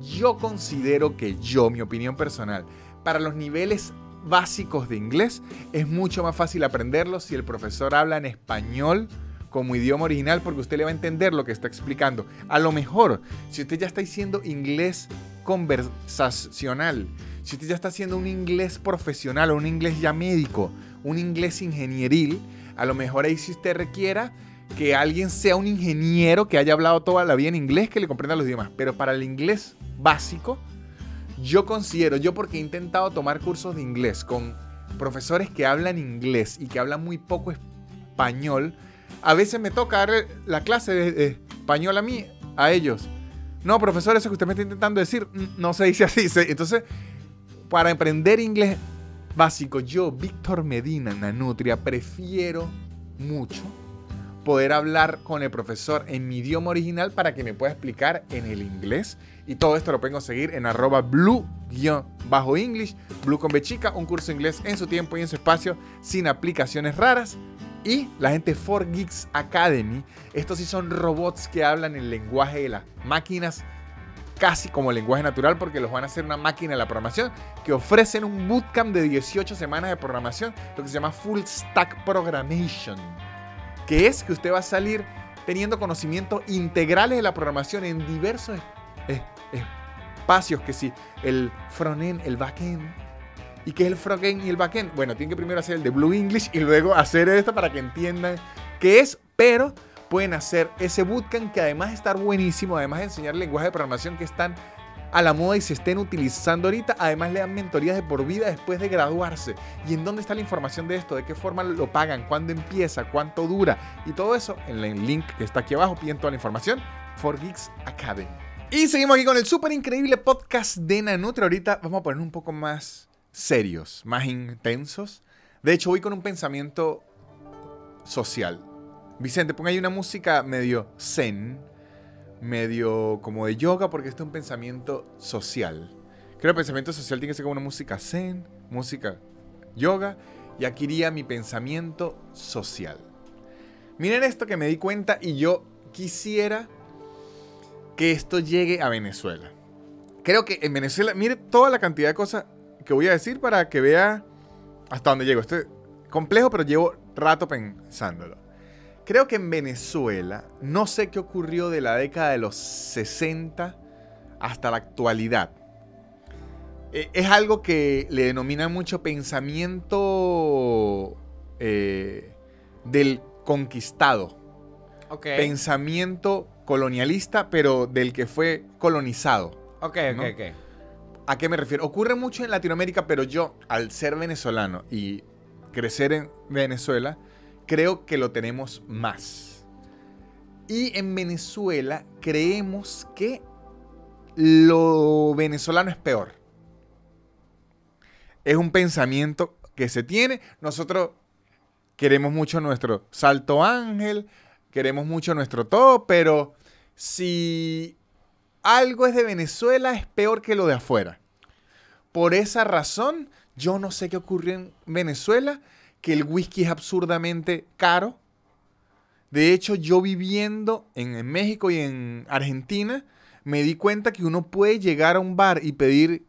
Yo considero que yo, mi opinión personal, para los niveles básicos de inglés, es mucho más fácil aprenderlo si el profesor habla en español como idioma original porque usted le va a entender lo que está explicando. A lo mejor, si usted ya está diciendo inglés conversacional, si usted ya está haciendo un inglés profesional o un inglés ya médico, un inglés ingenieril, a lo mejor ahí si usted requiera que alguien sea un ingeniero que haya hablado toda la vida en inglés, que le comprenda los idiomas. Pero para el inglés básico, yo considero, yo porque he intentado tomar cursos de inglés con profesores que hablan inglés y que hablan muy poco español, a veces me toca dar la clase de español a mí, a ellos. No, profesor, eso que usted me está intentando decir, no se dice así. Entonces, para aprender inglés básico, yo, Víctor Medina, Nanutria, prefiero mucho poder hablar con el profesor en mi idioma original para que me pueda explicar en el inglés. Y todo esto lo pueden seguir en arroba blue-english, blue con bechica, un curso inglés en su tiempo y en su espacio, sin aplicaciones raras. Y la gente 4Geeks Academy, estos sí son robots que hablan el lenguaje de las máquinas, casi como lenguaje natural, porque los van a hacer una máquina de la programación, que ofrecen un bootcamp de 18 semanas de programación, lo que se llama Full Stack Programmation, que es que usted va a salir teniendo conocimientos integrales de la programación en diversos espacios, que sí, el frontend, el backend, ¿Y qué es el frontend y el backend? Bueno, tienen que primero hacer el de Blue English y luego hacer esto para que entiendan qué es, pero pueden hacer ese bootcamp que además de estar buenísimo, además de enseñar lenguaje de programación que están a la moda y se estén utilizando ahorita, además le dan mentorías de por vida después de graduarse. ¿Y en dónde está la información de esto? ¿De qué forma lo pagan? ¿Cuándo empieza? ¿Cuánto dura? Y todo eso en el link que está aquí abajo, piden toda la información, for Geeks Academy. Y seguimos aquí con el súper increíble podcast de Nanutri. Ahorita vamos a poner un poco más serios, más intensos. De hecho, voy con un pensamiento social. Vicente, ponga ahí una música medio zen, medio como de yoga, porque este es un pensamiento social. Creo que el pensamiento social tiene que ser como una música zen, música yoga, y aquí iría mi pensamiento social. Miren esto que me di cuenta y yo quisiera que esto llegue a Venezuela. Creo que en Venezuela, mire toda la cantidad de cosas que voy a decir para que vea hasta dónde llego. Este complejo, pero llevo rato pensándolo. Creo que en Venezuela, no sé qué ocurrió de la década de los 60 hasta la actualidad. E, es algo que le denomina mucho pensamiento eh, del conquistado. Pensamiento colonialista, pero del que fue colonizado. Ok, ok, ok. ¿A qué me refiero? Ocurre mucho en Latinoamérica, pero yo, al ser venezolano y crecer en Venezuela, creo que lo tenemos más. Y en Venezuela creemos que lo venezolano es peor. Es un pensamiento que se tiene. Nosotros queremos mucho nuestro salto ángel, queremos mucho nuestro todo, pero si algo es de Venezuela, es peor que lo de afuera. Por esa razón, yo no sé qué ocurrió en Venezuela, que el whisky es absurdamente caro. De hecho, yo viviendo en, México y en Argentina, me di cuenta que uno puede llegar a un bar y pedir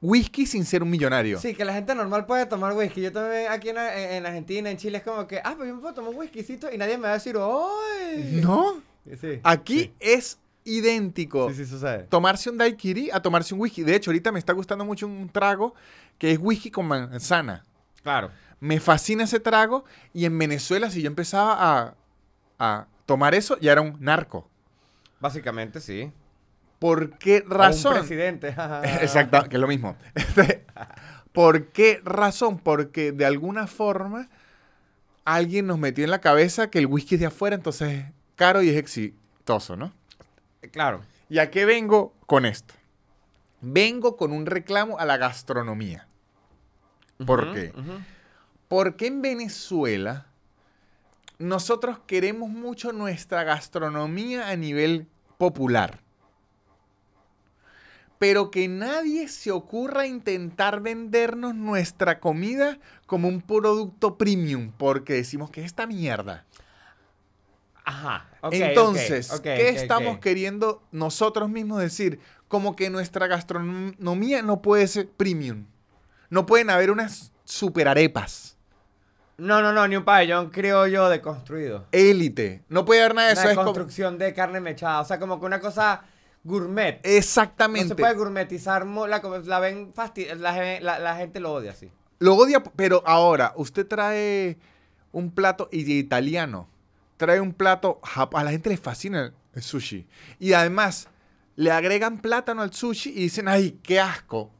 whisky sin ser un millonario. Sí, que la gente normal puede tomar whisky. Yo también aquí en, Argentina, en Chile, es como que, ah, pues yo me puedo tomar un whiskycito y nadie me va a decir, ¡ay! No. Aquí es idéntico sí, sí, tomarse un daiquiri a tomarse un whisky. De hecho, ahorita me está gustando mucho un trago que es whisky con manzana. Claro. Me fascina ese trago y en Venezuela si yo empezaba a, tomar eso ya era un narco. Básicamente sí. ¿Por qué razón? un presidente. Exacto, que es lo mismo. Este, ¿Por qué razón? Porque de alguna forma alguien nos metió en la cabeza que el whisky es de afuera, entonces es caro y es exitoso, ¿no? Claro. ¿Y a qué vengo con esto? Vengo con un reclamo a la gastronomía. ¿Por qué? Porque en Venezuela nosotros queremos mucho nuestra gastronomía a nivel popular. Pero que nadie se ocurra intentar vendernos nuestra comida como un producto premium, porque decimos que es esta mierda. Ajá. Entonces, ¿qué estamos queriendo nosotros mismos decir? Como que nuestra gastronomía no puede ser premium. No pueden haber unas super arepas. No, no, no, ni un pabellón criollo deconstruido. Élite. No puede haber nada de Una eso. Es como- construcción de carne mechada. O sea, como que una cosa gourmet. No Exactamente. se puede gourmetizar. La, la ven la, gen- la- la gente lo odia así. Lo odia, pero ahora, usted trae un plato italiano. Trae un plato. A la gente le fascina el, el sushi. Y además, le agregan plátano al sushi y dicen, ¡ay, qué asco!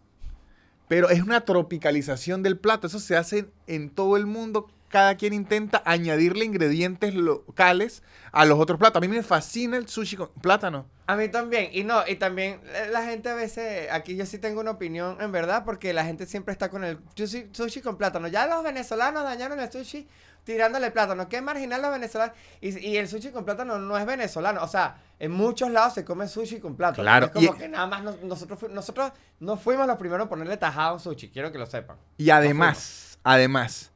Pero es una tropicalización del plato. Eso se hace en todo el mundo. Cada quien intenta añadirle ingredientes locales a los otros platos. A mí me fascina el sushi con plátano. A mí también, y no, y también eh, la gente a veces, aquí yo sí tengo una opinión en verdad, porque la gente siempre está con el sushi, sushi con plátano. Ya los venezolanos dañaron el sushi tirándole plátano. Qué marginal los venezolanos. Y, y el sushi con plátano no es venezolano. O sea, en muchos lados se come sushi con plátano. Claro, Es como y- que nada más nos- nosotros, nosotros no fuimos los primeros en ponerle tajada a un sushi, quiero que lo sepan. Y además, además,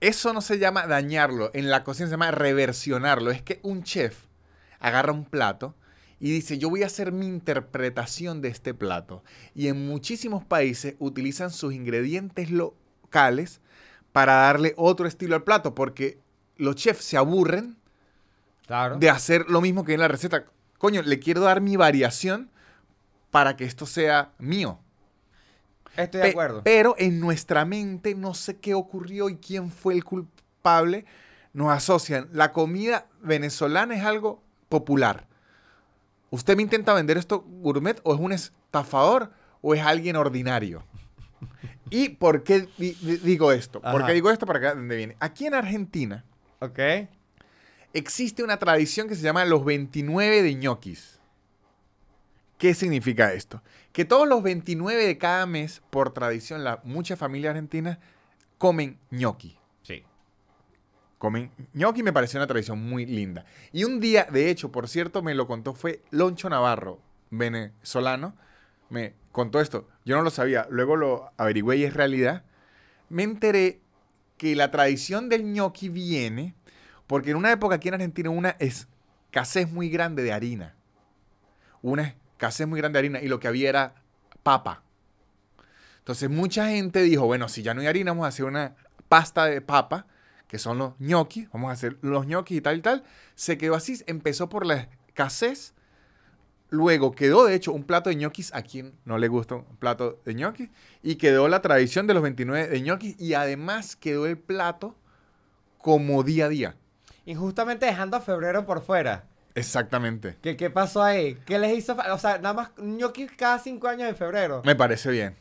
eso no se llama dañarlo. En la cocina se llama reversionarlo. Es que un chef agarra un plato y dice, yo voy a hacer mi interpretación de este plato. Y en muchísimos países utilizan sus ingredientes locales para darle otro estilo al plato, porque los chefs se aburren Claro. de hacer lo mismo que en la receta. Coño, le quiero dar mi variación para que esto sea mío. Estoy de Pe- acuerdo. Pero en nuestra mente, no sé qué ocurrió y quién fue el culpable, nos asocian. La comida venezolana es algo popular. ¿Usted me intenta vender esto gourmet o es un estafador o es alguien ordinario? ¿Y por qué di- di- digo esto? ¿Por qué digo esto para acá donde viene? Aquí en Argentina Ok. existe una tradición que se llama los 29 de ñoquis. ¿Qué significa esto? Que todos los 29 de cada mes, por tradición, la, muchas familias argentinas comen ñoqui. Sí. Comen ñoqui me pareció una tradición muy linda. Y un día, de hecho, por cierto, me lo contó, fue Loncho Navarro, venezolano, me contó esto. Yo no lo sabía, luego lo averigüé y es realidad. Me enteré que la tradición del ñoqui viene porque en una época aquí en Argentina una escasez muy grande de harina. Una escasez muy grande de harina y lo que había era papa. Entonces mucha gente dijo, bueno, si ya no hay harina, vamos a hacer una pasta de papa, que son los ñoquis, vamos a hacer los ñoquis y tal y tal. Se quedó así, empezó por la escasez. Luego quedó, de hecho, un plato de ñoquis a quien no le gusta un plato de ñoquis. Y quedó la tradición de los 29 de ñoquis. Y además quedó el plato como día a día. Y justamente dejando a febrero por fuera. Exactamente. ¿Qué, ¿Qué pasó ahí? ¿Qué les hizo? O sea, nada más ñoquis cada cinco años en febrero. Me parece bien.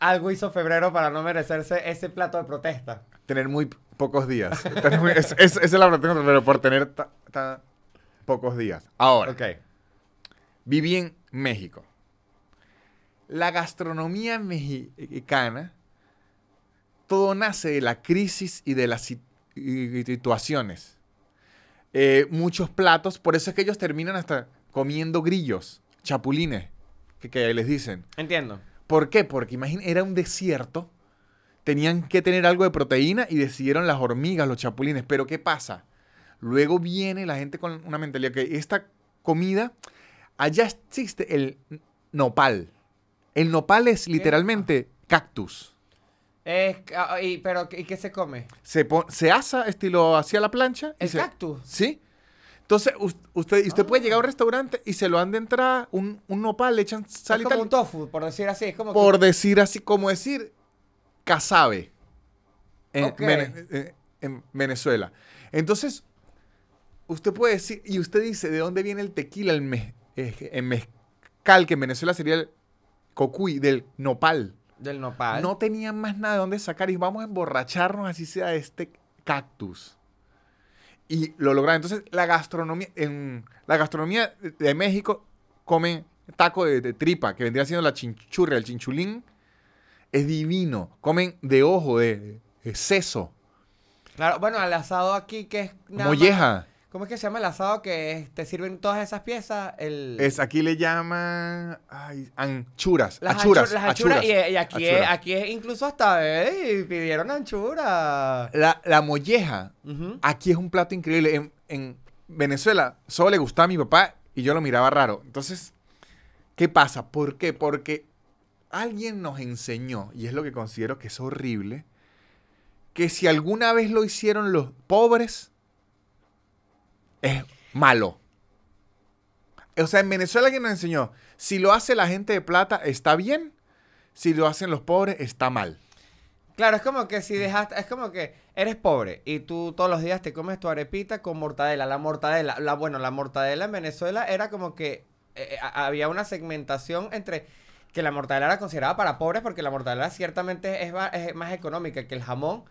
Algo hizo febrero para no merecerse ese plato de protesta. Tener muy pocos días. Tener muy- es, es- esa es la protesta, pero por tener ta- ta- pocos días. Ahora, Ok. viví en México. La gastronomía mexicana, todo nace de la crisis y de las situaciones. Eh, muchos platos, por eso es que ellos terminan hasta comiendo grillos, chapulines, que, que les dicen. Entiendo. ¿Por qué? Porque imagínate, era un desierto. Tenían que tener algo de proteína y decidieron las hormigas, los chapulines. Pero ¿qué pasa? Luego viene la gente con una mentalidad que esta comida, allá existe el nopal. El nopal es literalmente cactus. Es, ah, y, pero, ¿y qué se come? Se, pon- se asa estilo hacia la plancha. y El se- cactus. ¿Sí? Entonces, us- usted, usted puede Ah. llegar a un restaurante y se lo han de entrar un, un nopal, le echan sal es y como tal. un tofu, por decir así. Es como que- por decir así, como decir casabe en. Vene- eh, en Venezuela. Entonces, usted puede decir, y usted dice, ¿de dónde viene el tequila? El me- eh, en mezcal, que en Venezuela sería el cocuy, del nopal. Del nopal. No tenían más nada de dónde sacar y vamos a emborracharnos así sea este cactus. y lo lograron. Entonces, la gastronomía, en la gastronomía de México comen taco de, de tripa, que vendría siendo la chinchurria, el chinchulín. Es divino. Comen de ojo, de, de seso, Claro, bueno, el asado aquí que es más- molleja. ¿Cómo es que se llama el asado que te sirven todas esas piezas? El... Es, aquí le llaman ay, anchuras. Las achuras. anchu- las anchuras. achuras. Y, y aquí, Achuras. Es, aquí es incluso hasta, ey, pidieron anchura. La, la molleja, aquí es un plato increíble. En, en Venezuela solo le gustaba a mi papá y yo lo miraba raro. Entonces, ¿qué pasa? ¿Por qué? Porque alguien nos enseñó, y es lo que considero que es horrible, que si alguna vez lo hicieron los pobres, es malo. O sea, en Venezuela alguien nos enseñó, si lo hace la gente de plata, está bien. Si lo hacen los pobres, está mal. Claro, es como que si dejaste, es como que eres pobre y tú todos los días te comes tu arepita con mortadela. La mortadela, la, bueno, la mortadela en Venezuela era como que eh, a- había una segmentación entre que la mortadela era considerada para pobres porque la mortadela ciertamente es más económica que el jamón.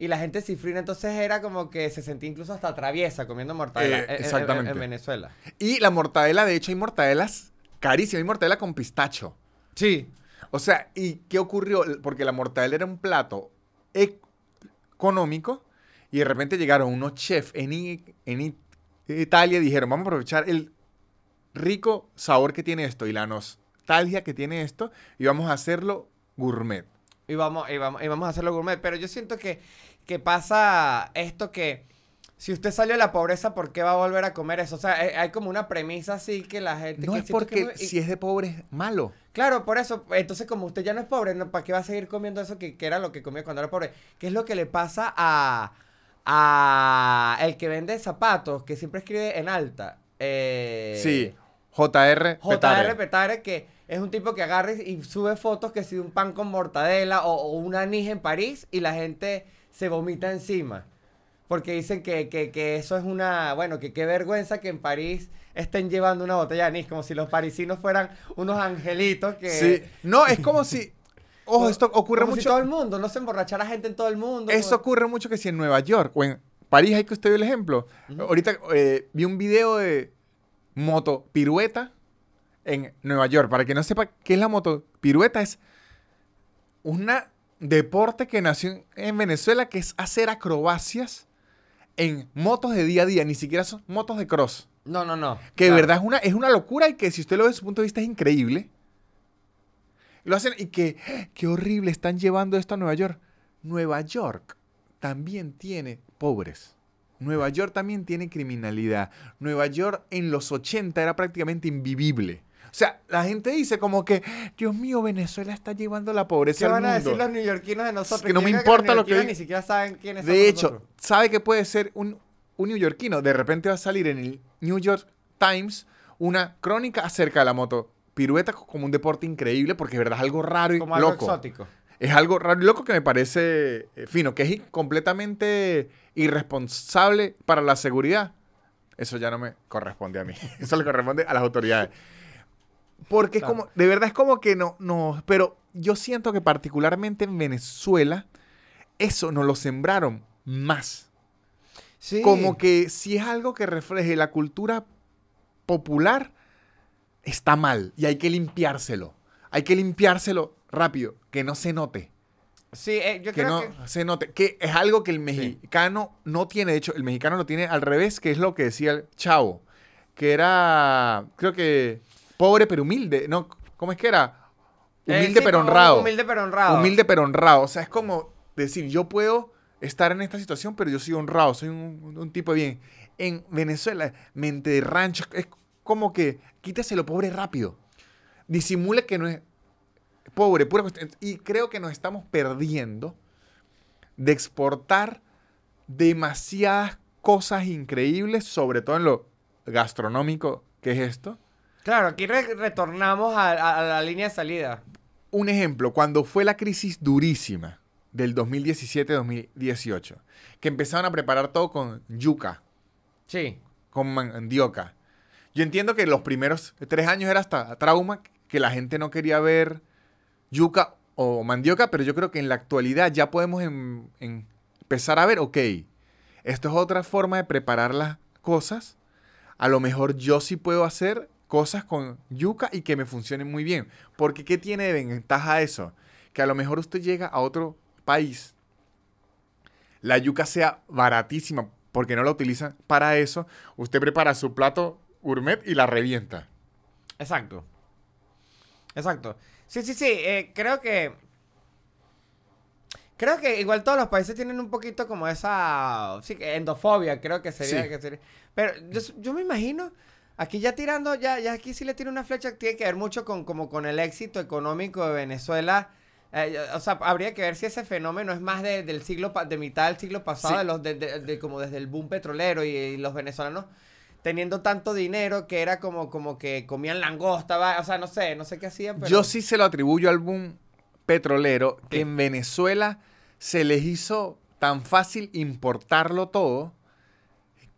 Y la gente cifrina, entonces era como que se sentía incluso hasta traviesa comiendo mortadela Eh, en- en- en- exactamente. en Venezuela. Y la mortadela, de hecho, hay mortadelas carísimas. Hay mortadela con pistacho. Sí. O sea, ¿y qué ocurrió? Porque la mortadela era un plato ec- económico y de repente llegaron unos chefs en, I- en I- Italia y dijeron, vamos a aprovechar el rico sabor que tiene esto y la nostalgia que tiene esto y vamos a hacerlo gourmet. Y vamos, y vamos, y vamos a hacerlo gourmet. Pero yo siento que, que pasa esto que si usted salió de la pobreza, ¿por qué va a volver a comer eso? O sea, hay, hay como una premisa así que la gente... No que es porque si es de pobre es malo. Claro, por eso. Entonces, como usted ya no es pobre, ¿no? ¿para qué va a seguir comiendo eso que, que era lo que comía cuando era pobre? ¿Qué es lo que le pasa a, a el que vende zapatos, que siempre escribe en alta? Eh, Sí, JR JR Petare. Petare, que es un tipo que agarra y sube fotos que si un pan con mortadela o, o un anís en París y la gente se vomita encima. Porque dicen que, que, que eso es una... Bueno, que qué vergüenza que en París estén llevando una botella de anís, como si los parisinos fueran unos angelitos que... Sí. No, es como si... Ojo, esto ocurre como si mucho. todo el mundo, no se emborrachara gente en todo el mundo. Eso como- ocurre mucho que si en Nueva York o en París hay que usted vio el ejemplo. Ahorita eh, vi un video de moto pirueta en Nueva York. Para que no sepa qué es la moto pirueta, es una deporte que nació en- en Venezuela que es hacer acrobacias en motos de día a día. Ni siquiera son motos de cross. No, no, no. Que de Claro. verdad es una, es una locura y que si usted lo ve desde su punto de vista es increíble. Lo hacen y que, qué horrible, están llevando esto a Nueva York. Nueva York también tiene pobres. Nueva York también tiene criminalidad. Nueva York en los 80 era prácticamente invivible. O sea, la gente dice como que, Dios mío, Venezuela está llevando la pobreza ¿Qué al van a mundo". decir los neoyorquinos de nosotros? que no me importa los lo que. Ni siquiera saben quiénes somos De hecho, nosotros. ¿sabe que puede ser un, un neoyorquino? De repente va a salir en el New York Times una crónica acerca de la moto pirueta como un deporte increíble porque es verdad es algo raro y Como algo loco. exótico. Es algo raro y loco que me parece eh, fino, que es completamente irresponsable para la seguridad. Eso ya no me corresponde a mí. Eso le corresponde a las autoridades. Porque es como, de verdad es como que no, no, pero yo siento que particularmente en Venezuela, eso nos lo sembraron más. Sí. Como que si es algo que refleje la cultura popular, está mal y hay que limpiárselo. Hay que limpiárselo rápido, que no se note. Sí, eh, yo Que creo no que... se note. Que es algo que el mexicano no tiene. De hecho, el mexicano lo tiene al revés, que es lo que decía el chavo. Que era, creo que, pobre pero humilde. No, ¿cómo es que era? Eh, Humilde sí, pero honrado. Humilde pero honrado. Humilde pero honrado. O sea, es como decir, yo puedo estar en esta situación, pero yo soy honrado, soy un, un tipo de bien. En Venezuela, mente de rancho, es como que quítese lo pobre rápido. Disimule que no es pobre, pura cuestión. Y creo que nos estamos perdiendo de exportar demasiadas cosas increíbles, sobre todo en lo gastronómico que es esto. Claro, aquí re- retornamos a, a- a la línea de salida. Un ejemplo, cuando fue la crisis durísima del 2017-2018, que empezaron a preparar todo con yuca, Sí. con mandioca. Yo entiendo que los primeros tres años era hasta trauma, que la gente no quería ver yuca o mandioca, pero yo creo que en la actualidad ya podemos em- em- empezar a ver, ok, esto es otra forma de preparar las cosas. A lo mejor yo sí puedo hacer cosas con yuca y que me funcionen muy bien. Porque ¿qué tiene de ventaja eso? Que a lo mejor usted llega a otro país, la yuca sea baratísima porque no la utilizan para eso, usted prepara su plato gourmet y la revienta. Exacto. Exacto. Sí, sí, sí. eh, creo que. Creo que igual todos los países tienen un poquito como esa. Sí, que endofobia, creo que sería. Sí. que sería- Pero yo, yo me imagino. Aquí ya tirando, ya, ya aquí sí le tiro una flecha, tiene que ver mucho con, como con el éxito económico de Venezuela. Eh, o sea, habría que ver si ese fenómeno es más de- del siglo, de mitad del siglo pasado, Sí. de los, de, de- de como desde el boom petrolero y, y los venezolanos teniendo tanto dinero que era como, como que comían langosta, va, o sea, no sé, no sé qué hacían, pero... Yo sí se lo atribuyo al boom petrolero que en Venezuela se les hizo tan fácil importarlo todo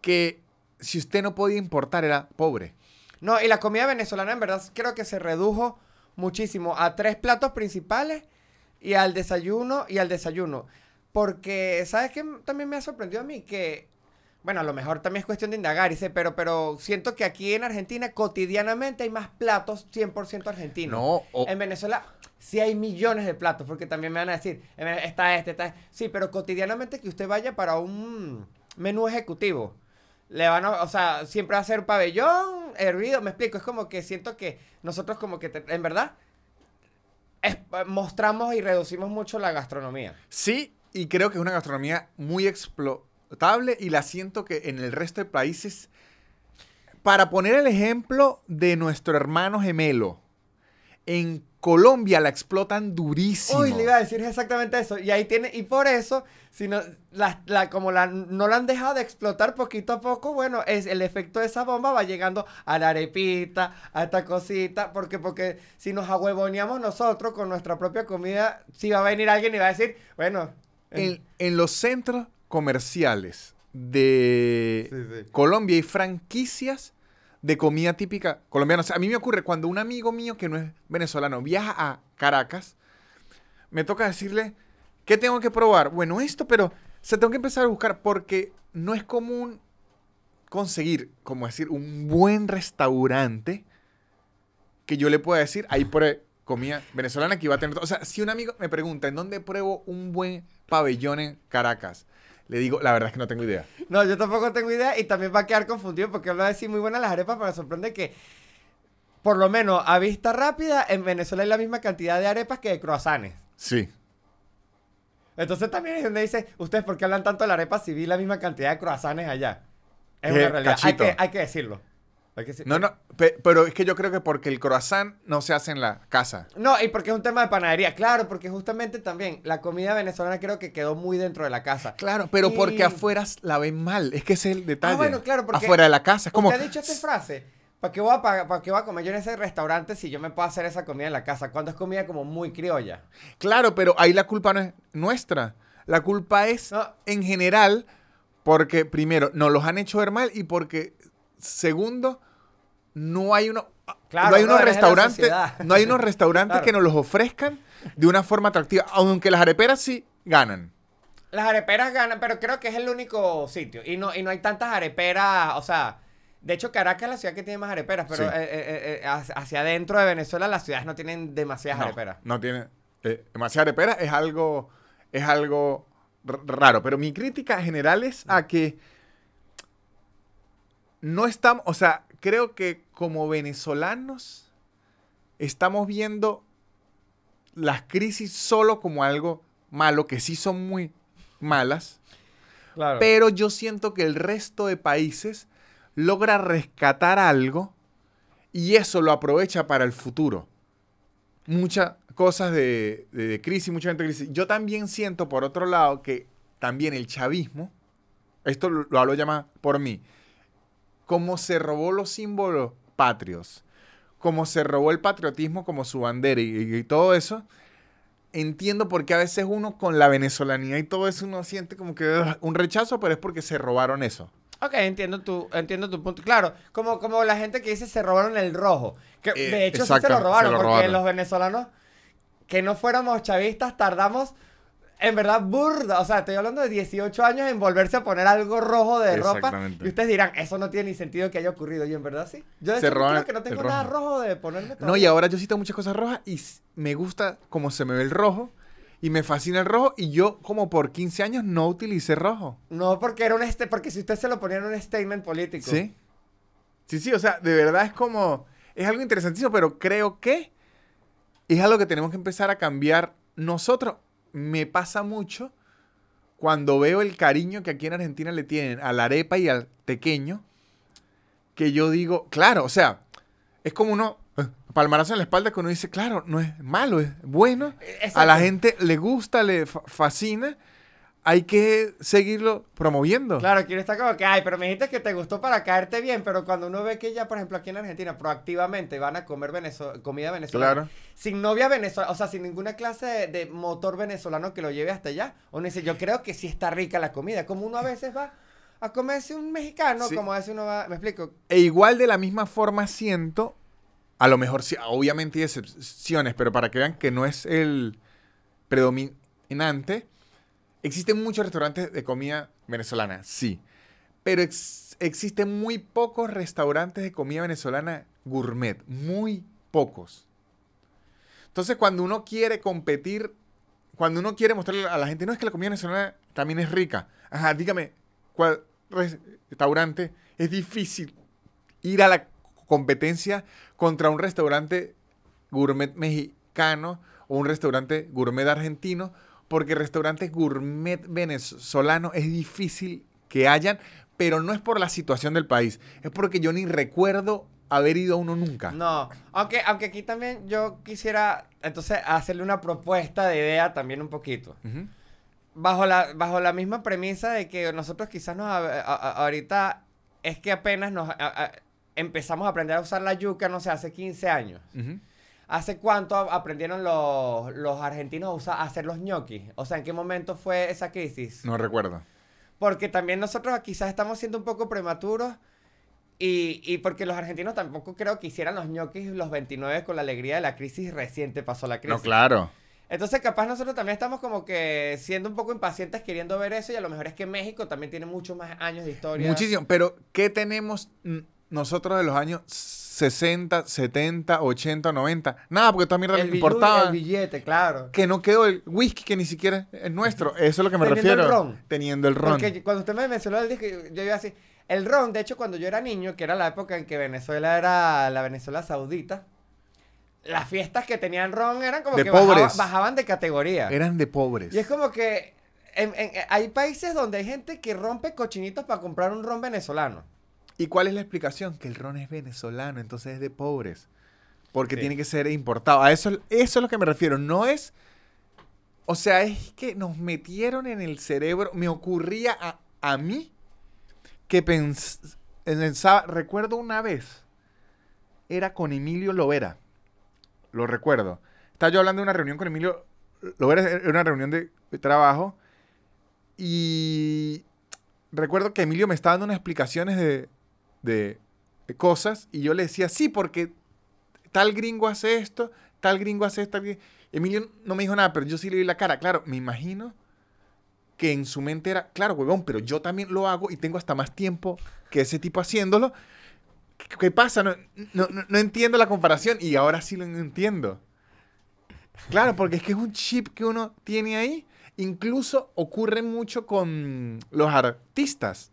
que si usted no podía importar era pobre. No, y la comida venezolana en verdad creo que se redujo muchísimo a tres platos principales y al desayuno y al desayuno. Porque, ¿sabes qué también me ha sorprendido a mí? Que, bueno, a lo mejor también es cuestión de indagar, dice, pero, pero siento que aquí en Argentina cotidianamente hay más platos 100% argentinos. No, o- En Venezuela sí hay millones de platos, porque también me van a decir, está este, está este. Sí, pero cotidianamente que usted vaya para un menú ejecutivo, le o sea, siempre va a ser pabellón, hervido, me explico, es como que siento que nosotros como que, en verdad, mostramos y reducimos mucho la gastronomía. Sí, y creo que es una gastronomía muy explotable y la siento que en el resto de países, para poner el ejemplo de nuestro hermano gemelo, en Colombia la explotan durísimo. Uy, le iba a decir exactamente eso. Y ahí tiene, y por eso, si no, la, la- como la, no la han dejado de explotar poquito a poco, bueno, es el efecto de esa bomba va llegando a la arepita, a esta cosita, porque, porque si nos ahuevoneamos nosotros con nuestra propia comida, si va a venir alguien y va a decir, bueno, En, en los centros comerciales de Sí, sí. Colombia hay franquicias de comida típica colombiana. O sea, a mí me ocurre cuando un amigo mío que no es venezolano viaja a Caracas, me toca decirle, ¿qué tengo que probar? Bueno, esto, pero se tengo que empezar a buscar porque no es común conseguir, como decir, un buen restaurante que yo le pueda decir, ahí por comida venezolana que iba a tener. O sea, si un amigo me pregunta, ¿en dónde pruebo un buen pabellón en Caracas? Le digo, la verdad es que no tengo idea. No, yo tampoco tengo idea y también va a quedar confundido porque habla de decir muy buenas las arepas, pero me sorprende que, por lo menos a vista rápida, en Venezuela hay la misma cantidad de arepas que de croissants. Sí. Entonces también es donde dice, ¿ustedes por qué hablan tanto de la arepa si vi la misma cantidad de croissants allá? Es Eh, una realidad. Hay que, hay que decirlo. Que No, no, pe- pero es que yo creo que porque el croissant no se hace en la casa. No, y porque es un tema de panadería. Claro, porque justamente también la comida venezolana creo que quedó muy dentro de la casa. Claro, pero Y- porque afuera la ven mal. Es que ese es el detalle. Ah, bueno, claro, porque Afuera de la casa. Es como. Usted ha dicho esta frase. ¿Para qué, voy a pagar- ¿Para qué voy a comer yo en ese restaurante si yo me puedo hacer esa comida en la casa? Cuando es comida como muy criolla. Claro, pero ahí la culpa no es nuestra. La culpa es No. en general porque, primero, nos los han hecho ver mal y porque, segundo, no hay uno. Claro, no hay unos restaurantes, no hay unos restaurantes Claro. que nos los ofrezcan de una forma atractiva, aunque las areperas sí ganan. Las areperas ganan, pero creo que es el único sitio. Y no, y no hay tantas areperas, o sea, de hecho Caracas es la ciudad que tiene más areperas, pero Sí. eh, eh, eh, hacia adentro de Venezuela las ciudades no tienen demasiadas No, areperas. No tiene. Eh, demasiada arepera es algo. Es algo raro. Pero mi crítica general es a que. No estamos. O sea, creo que como venezolanos. Estamos viendo las crisis solo como algo malo, que sí son muy malas. Claro. Pero yo siento que el resto de países logra rescatar algo y eso lo aprovecha para el futuro. Muchas cosas de, de- de crisis, mucha gente de crisis. Yo también siento, por otro lado, que también el chavismo, esto lo, lo hablo ya más por mí, como se robó los símbolos patrios, como se robó el patriotismo como su bandera y, y todo eso, entiendo por qué a veces uno con la venezolanía y todo eso uno siente como que un rechazo, pero es porque se robaron eso. Ok, entiendo tu, entiendo tu punto. Claro, como, como la gente que dice se robaron el rojo. Que Eh, de hecho sí se lo se robaron, lo porque robaron. los venezolanos que no fuéramos chavistas tardamos en verdad burda. O sea, estoy hablando de 18 años en volverse a poner algo rojo de ropa. Y ustedes dirán, eso no tiene ni sentido que haya ocurrido. Y en verdad sí. Yo de creo que no tengo rojo. nada rojo de ponerme todo. No, y ahora yo sí tengo muchas cosas rojas y me gusta como se me ve el rojo y me fascina el rojo y yo como por 15 años no utilicé rojo. No, porque era un este, porque si usted se lo ponía en un statement político. ¿Sí? Sí, sí, o sea, de verdad es como, es algo interesantísimo, pero creo que es algo que tenemos que empezar a cambiar nosotros. Me pasa mucho cuando veo el cariño que aquí en Argentina le tienen a la arepa y al tequeño, que yo digo, claro, o sea, es como uno, eh, palmarazo en la espalda que uno dice, claro, no es malo, es bueno. A la gente le gusta, le fa- fascina, hay que seguirlo promoviendo. Claro, quien está como que, ay, pero me dijiste que te gustó para caerte bien, pero cuando uno ve que ya, por ejemplo, aquí en Argentina, proactivamente van a comer venezo- comida venezolana, Claro. sin novia venezolana, o sea, sin ninguna clase de, de motor venezolano que lo lleve hasta allá, uno dice, yo creo que sí está rica la comida, como uno a veces va a comerse un mexicano, Sí. como a veces uno va, me explico, E igual de la misma forma siento, a lo mejor sí, obviamente hay excepciones, pero para que vean que no es el predominante, existen muchos restaurantes de comida venezolana, sí, pero ex- existen muy pocos restaurantes de comida venezolana gourmet, muy pocos. Entonces cuando uno quiere competir, cuando uno quiere mostrarle a la gente, no es que la comida venezolana también es rica, ajá, dígame, ¿cuál restaurante es difícil ir a la competencia contra un restaurante gourmet mexicano o un restaurante gourmet argentino, porque restaurantes gourmet venezolano es difícil que hayan, pero no es por la situación del país, es porque yo ni recuerdo haber ido a uno nunca. no, aunque, aunque aquí también yo quisiera, entonces, hacerle una propuesta de idea también un poquito. Bajo la, bajo la misma premisa de que nosotros quizás nos, a- a- a- ahorita es que apenas nos a- empezamos a aprender a usar la yuca, no sé, hace 15 años. Ujú. ¿Hace cuánto aprendieron los, los argentinos a, usar, a hacer los ñoquis? O sea, ¿en qué momento fue esa crisis? No recuerdo. Porque también nosotros quizás estamos siendo un poco prematuros y, y porque los argentinos tampoco creo que hicieran los ñoquis los 29 con la alegría de la crisis reciente pasó la crisis. No, claro. Entonces, capaz nosotros también estamos como que siendo un poco impacientes queriendo ver eso y a lo mejor es que México también tiene muchos más años de historia. Muchísimo. Pero, ¿qué tenemos nosotros de los años 60, 70, 80, 90? Nada, porque toda mierda El, le importaba. el billete, claro. que no quedó el whisky que ni siquiera es nuestro. Eso es lo que me Teniendo el refiero. ron. Teniendo el ron. Porque cuando usted me mencionó el disco, yo iba así. El ron, de hecho, cuando yo era niño, que era la época en que Venezuela era la Venezuela saudita, las fiestas que tenían ron eran como De que bajaba- pobres. bajaban de categoría. Eran de pobres. Y es como que en- en- hay países donde hay gente que rompe cochinitos para comprar un ron venezolano. ¿Y cuál es la explicación? Que el ron es venezolano, entonces es de pobres. Porque Sí. tiene que ser importado. A eso, eso es lo que me refiero. No es. O sea, es que nos metieron en el cerebro. Me ocurría a, a mí que pens- pensaba. Recuerdo una vez. Era con Emilio Lovera. Lo recuerdo. Estaba yo hablando de una reunión con Emilio Lovera. Era una reunión de trabajo. Y recuerdo que Emilio me estaba dando unas explicaciones de, de- cosas y yo le decía, sí, porque tal gringo hace esto, tal gringo hace esto. tal gringo". Emilio no me dijo nada, pero yo sí le vi la cara. Claro, me imagino que en su mente era, claro, huevón, pero yo también lo hago y tengo hasta más tiempo que ese tipo haciéndolo. ¿Qué, qué pasa? No, no- no entiendo la comparación y ahora sí lo entiendo. Claro, porque es que es un chip que uno tiene ahí. Incluso ocurre mucho con los artistas.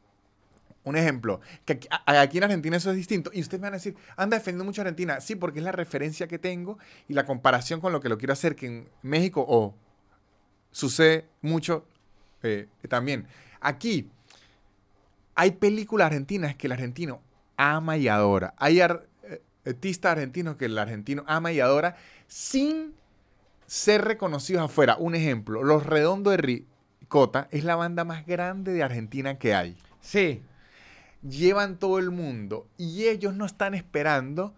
Un ejemplo, que aquí, en Argentina eso es distinto. Y ustedes me van a decir, anda defendiendo mucho a Argentina. Sí, porque es la referencia que tengo y la comparación con lo que lo quiero hacer, que en México o sucede mucho eh, también. Aquí hay películas argentinas que el argentino ama y adora. Hay eh, artistas argentinos que el argentino ama y adora sin ser reconocidos afuera. Un ejemplo, Los Redondos de Ricota es la banda más grande de Argentina que hay. Sí. Llevan todo el mundo y ellos no están esperando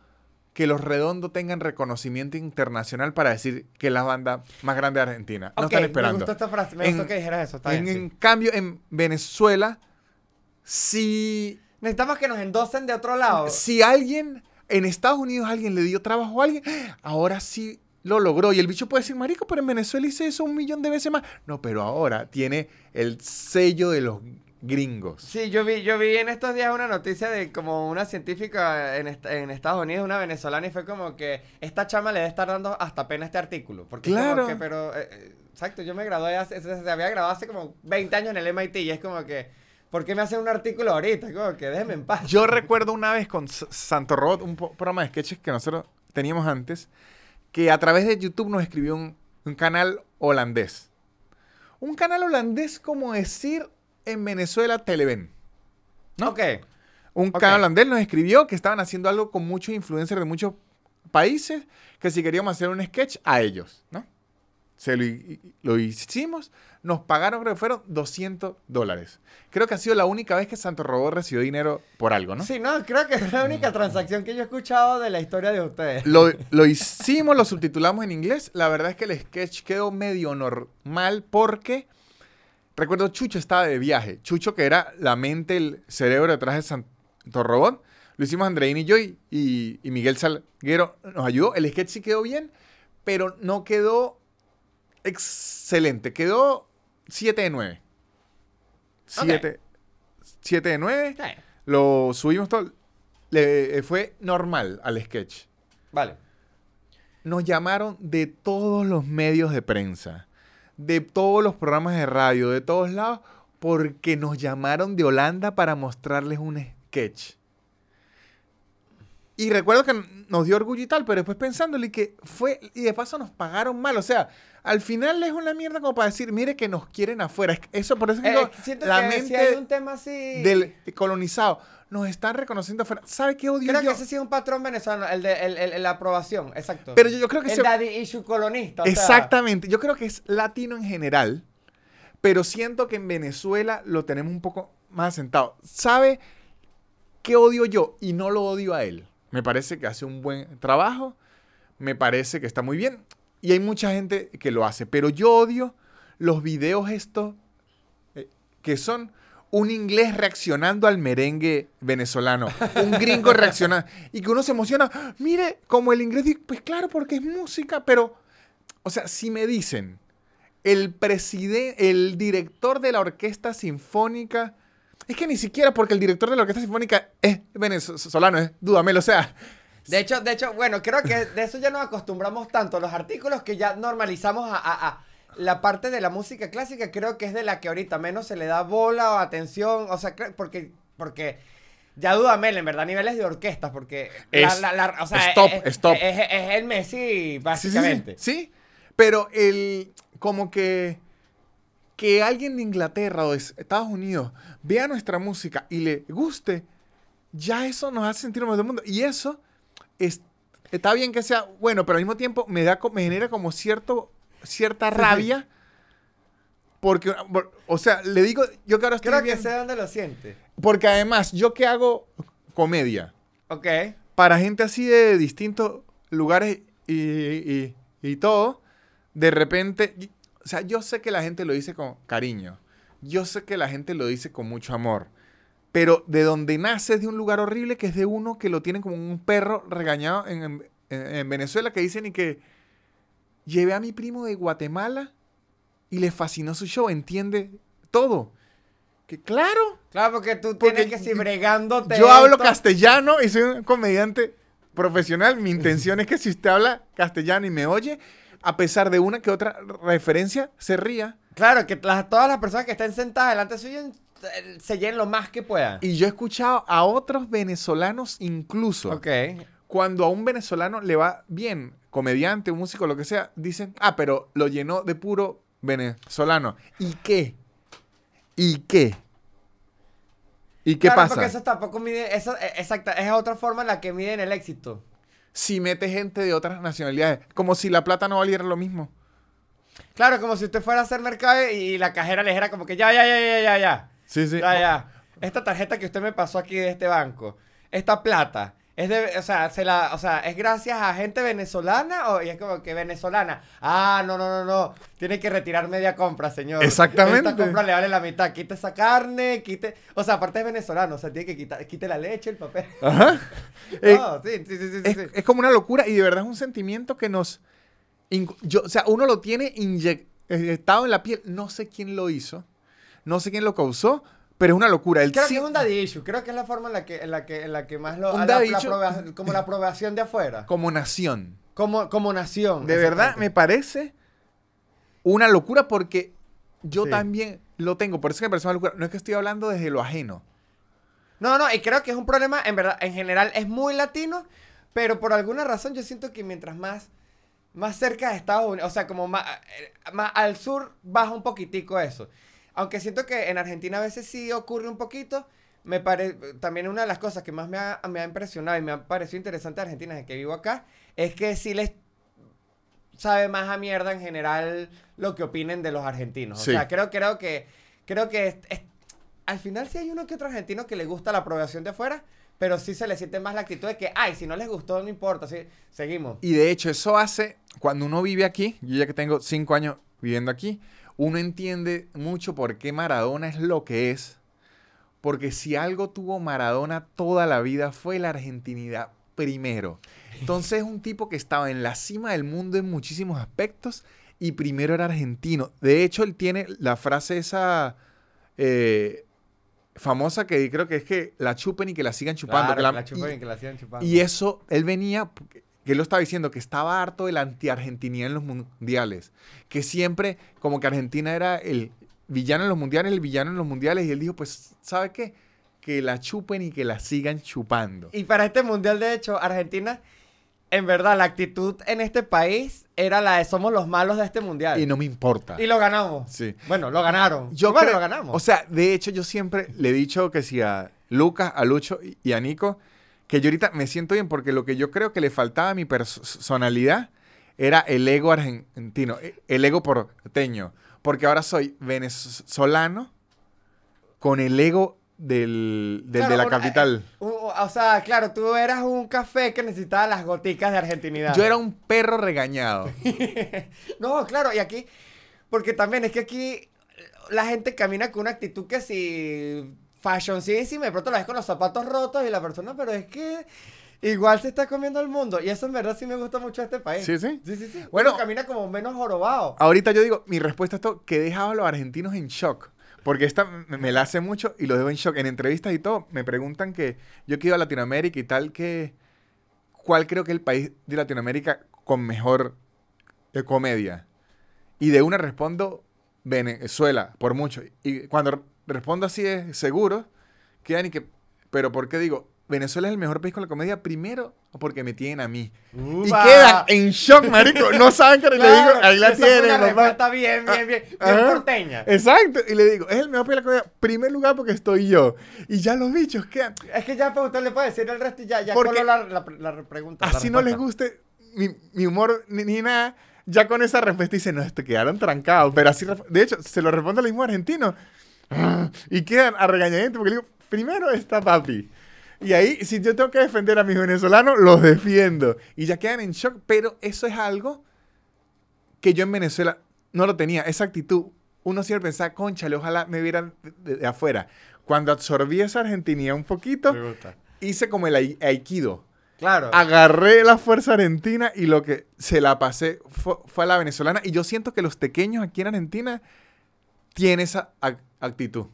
que Los Redondos tengan reconocimiento internacional para decir que es la banda más grande de Argentina. No están Me esperando. gustó esta frase, me En- gustó que dijeras eso. Está En, bien, en sí. cambio, en Venezuela, si, Necesitamos que nos endosen de otro lado. si alguien, en Estados Unidos alguien le dio trabajo a alguien, ahora sí lo logró. Y el bicho puede decir, marico, pero en Venezuela hice eso un millón de veces más. No, pero ahora tiene el sello de los gringos. Sí, yo vi, yo vi en estos días una noticia de como una científica en, est- en Estados Unidos, una venezolana, y fue como que esta chama le debe estar dando hasta pena este artículo. Porque Claro. que, pero, eh, eh, exacto, yo me gradué, hace, se, había graduado hace como 20 años en el MIT y es como que, ¿por qué me hacen un artículo ahorita? Como que déjeme en paz. Yo recuerdo una vez con S- Santo Robot, un programa de sketches que nosotros teníamos antes, que a través de YouTube nos escribió un, un canal holandés. Un canal holandés como decir en Venezuela Televen. ¿no? Ok. Un Ok. canal holandés nos escribió que estaban haciendo algo con muchos influencers de muchos países, que si queríamos hacer un sketch a ellos, ¿no? Se lo, lo hicimos, nos pagaron, creo que fueron 200 dólares. Creo que ha sido la única vez que Santo Robot recibió dinero por algo, ¿no? Sí, no, creo que es la única transacción que yo he escuchado de la historia de ustedes. Lo, lo hicimos, lo subtitulamos en inglés. La verdad es que el sketch quedó medio normal porque recuerdo Chucho estaba de viaje. Chucho, que era la mente, el cerebro detrás de Santo Robot. Lo hicimos Andreín y yo y, y- y Miguel Salguero nos ayudó. El sketch sí quedó bien, pero no quedó excelente. Quedó 7 de 9. 7, 7 de 9. Sí. Lo subimos todo. Le fue normal al sketch Vale. nos llamaron de todos los medios de prensa, de todos los programas de radio, de todos lados, porque nos llamaron de Holanda para mostrarles un sketch. Y recuerdo que nos dio orgullo y tal, pero después pensándole que fue, y de paso nos pagaron mal, o sea, al final es una mierda como para decir, mire que nos quieren afuera. Es que Eso, por eso Eh, digo, siento la que si mente hay un tema así... del colonizado nos están reconociendo afuera. ¿Sabe qué odio Creo yo? que ese sí es un patrón venezolano, el de el- el- la aprobación, exacto. Pero yo, yo creo que el se- daddy issue colonista. o sea, Exactamente. Yo creo que es latino en general, pero siento que en Venezuela lo tenemos un poco más asentado. ¿Sabe qué odio yo? Y no lo odio a él. Me parece que hace un buen trabajo, me parece que está muy bien, y hay mucha gente que lo hace, pero yo odio los videos estos eh, que son un inglés reaccionando al merengue venezolano, un gringo reaccionando, y que uno se emociona, "Ah, mire, como el inglés, pues claro, porque es música, pero, o sea, si me dicen, el presidente, el director de la orquesta sinfónica, es que ni siquiera porque el director de la orquesta sinfónica es venezolano, es Dudamel, o sea, De hecho, de hecho, bueno, creo que de eso ya nos acostumbramos tanto los artículos que ya normalizamos a, a- a la parte de la música clásica, creo que es de la que ahorita menos se le da bola o atención, o sea, porque, porque ya Dudamel, en verdad, a niveles de orquestas, porque Es- la, la- la- o sea, stop, es, stop. Es, es el Messi, sí, básicamente. Sí, sí. pero el como que que alguien de Inglaterra o de Estados Unidos vea nuestra música y le guste, ya eso nos hace sentir más del mundo. Y eso es, está bien que sea bueno, pero al mismo tiempo me da me genera como cierto cierta rabia. Porque, por- o sea, le digo, yo que ahora estoy Creo que sé dónde lo siente. porque además, yo que hago comedia, Ok. para gente así de distintos lugares y, y- y todo, de repente, o sea, yo sé que la gente lo dice con cariño, yo sé que la gente lo dice con mucho amor, pero de donde nace es de un lugar horrible que es de uno que lo tienen como un perro regañado en, en- en Venezuela que dicen y que llevé a mi primo de Guatemala y le fascinó su show, entiende todo. Que claro, Claro, porque tú Porque tienes que ir bregándote. yo hablo castellano y soy un comediante profesional. Mi intención es que si usted habla castellano y me oye, a pesar de una que otra referencia, se ría. Claro, que las- todas las personas que estén sentadas delante suyo eh, se llenen lo más que puedan. Y yo he escuchado a otros venezolanos incluso. Ok. Cuando a un venezolano le va bien, comediante, un músico, lo que sea, dicen, ah, pero lo llenó de puro venezolano. ¿Y qué? ¿Y qué? ¿Y qué Claro, pasa? Porque eso tampoco mide, eso, eh, exacta, es otra forma en la que miden el éxito. Si mete gente de otras nacionalidades, como si la plata no valiera lo mismo. Claro, como si usted fuera a hacer mercado y la cajera le dijera como que ya, ya, ya, ya, ya, ya. Sí, sí. Ya, ya. Esta tarjeta que usted me pasó aquí de este banco, esta plata, es de, o sea, se la, o sea, es gracias a gente venezolana o y es como que venezolana. Ah, no, no, no, no. Tiene que retirar media compra, señor. Exactamente. Esta compra le vale la mitad. Quite esa carne, quite, o sea, aparte es venezolano, o sea, tiene que quitar, quite la leche, el papel. Ajá. Eh, sí, sí, sí, sí, es, sí. es como una locura y de verdad es un sentimiento que nos, Yo, o sea, uno lo tiene inyectado en la piel. No sé quién lo hizo. No sé quién lo causó. Pero es una locura. El Creo sí- que es un daddy issue. Creo que es la forma en la que, en la que, en la que más lo... Un la- daddy la como la aprobación de afuera. como nación. Como, como nación. De verdad, me parece una locura porque yo Sí. también lo tengo. Por eso que me parece una locura. No es que estoy hablando desde lo ajeno. No, no, y creo que es un problema, en verdad, en general es muy latino, pero por alguna razón yo siento que mientras más, más cerca de Estados Unidos, o sea, como más, eh, más al sur, baja un poquitico eso. Aunque siento que en Argentina a veces sí ocurre un poquito, me parece, también una de las cosas que más me ha, me ha impresionado y me ha parecido interesante de Argentina desde que vivo acá, es que sí les sabe más a mierda en general lo que opinen de los argentinos. Sí. O sea, creo, creo que, creo que es- es- al final sí hay uno que otro argentino que le gusta la aprobación de afuera, pero sí se le siente más la actitud de que, ay, si no les gustó, no importa, sí, seguimos. Y de hecho, eso hace, cuando uno vive aquí, yo ya que tengo cinco años viviendo aquí, uno entiende mucho por qué Maradona es lo que es. Porque si algo tuvo Maradona toda la vida fue la argentinidad primero. Entonces es un tipo que estaba en la cima del mundo en muchísimos aspectos y primero era argentino. De hecho, él tiene la frase esa eh, famosa que creo que es que la chupen y que la sigan chupando. Claro, que la- que la chupen y- y que la sigan chupando. y eso, él venía, que él lo estaba diciendo, que estaba harto de la anti-argentinidad en los mundiales. Que siempre, como que Argentina era el villano en los mundiales, el villano en los mundiales. Y él dijo, pues, ¿sabe qué? Que la chupen y que la sigan chupando. Y para este mundial, de hecho, Argentina, en verdad, la actitud en este país era la de somos los malos de este mundial. Y no me importa. Y lo ganamos. Sí. Bueno, lo ganaron. Yo bueno, creo- lo ganamos. O sea, de hecho, yo siempre le he dicho que si a Lucas, a Lucho y- y a Nico, que yo ahorita me siento bien porque lo que yo creo que le faltaba a mi personalidad era el ego argentino, e- el ego porteño. Porque ahora soy venezolano con el ego del, del Claro, de la bueno, capital. eh, o sea, claro, tú eras un café que necesitaba las goticas de argentinidad. Yo era un perro regañado. No, claro, y aquí, porque también es que aquí la gente camina con una actitud que si fashioncísima, de pronto la ves con los zapatos rotos y la persona, pero es que igual se está comiendo el mundo. Y eso en verdad sí me gusta mucho este país. ¿Sí, sí? Sí, sí, sí. Bueno- Uno camina como menos jorobado. Ahorita yo digo, mi respuesta a esto, que he dejado a los argentinos en shock. Porque esta me, me la hace mucho y los dejo en shock. En entrevistas y todo, me preguntan que yo que he ido a Latinoamérica y tal, que ¿cuál creo que es el país de Latinoamérica con mejor eh, comedia? Y de una respondo Venezuela, por mucho. Y cuando respondo así de seguro, quedan y que, pero ¿por qué digo? Venezuela es el mejor país con la comedia, primero porque me tienen a mí. Y ¡Upa! quedan en shock, marico. No saben que le digo, ahí la tienen, respuesta bien, bien, bien, bien Ajá. porteña. Exacto. Y le digo, es el mejor país de la comedia. Primer lugar porque estoy yo. Y ya los bichos quedan. Es que ya pues, usted le puede decir el resto y ya, ya Porque la, la, la pregunta. la Así no les guste mi, mi humor ni, ni nada. Ya con esa respuesta dicen, no, esto quedaron trancados. Pero así, de hecho, se lo responde al mismo argentino. Y quedan a regañadientes porque le digo, primero está papi. Y ahí, si yo tengo que defender a mis venezolanos, los defiendo. Y ya quedan en shock. Pero eso es algo que yo en Venezuela no lo tenía. Esa actitud. Uno siempre pensaba, conchale, ojalá me vieran de, de- afuera. Cuando absorbí esa argentinidad un poquito, hice como el ai- aikido. Claro. Agarré la fuerza argentina y lo que se la pasé fue, fue a la venezolana. Y yo siento que los tequeños aquí en Argentina tienen esa actitud.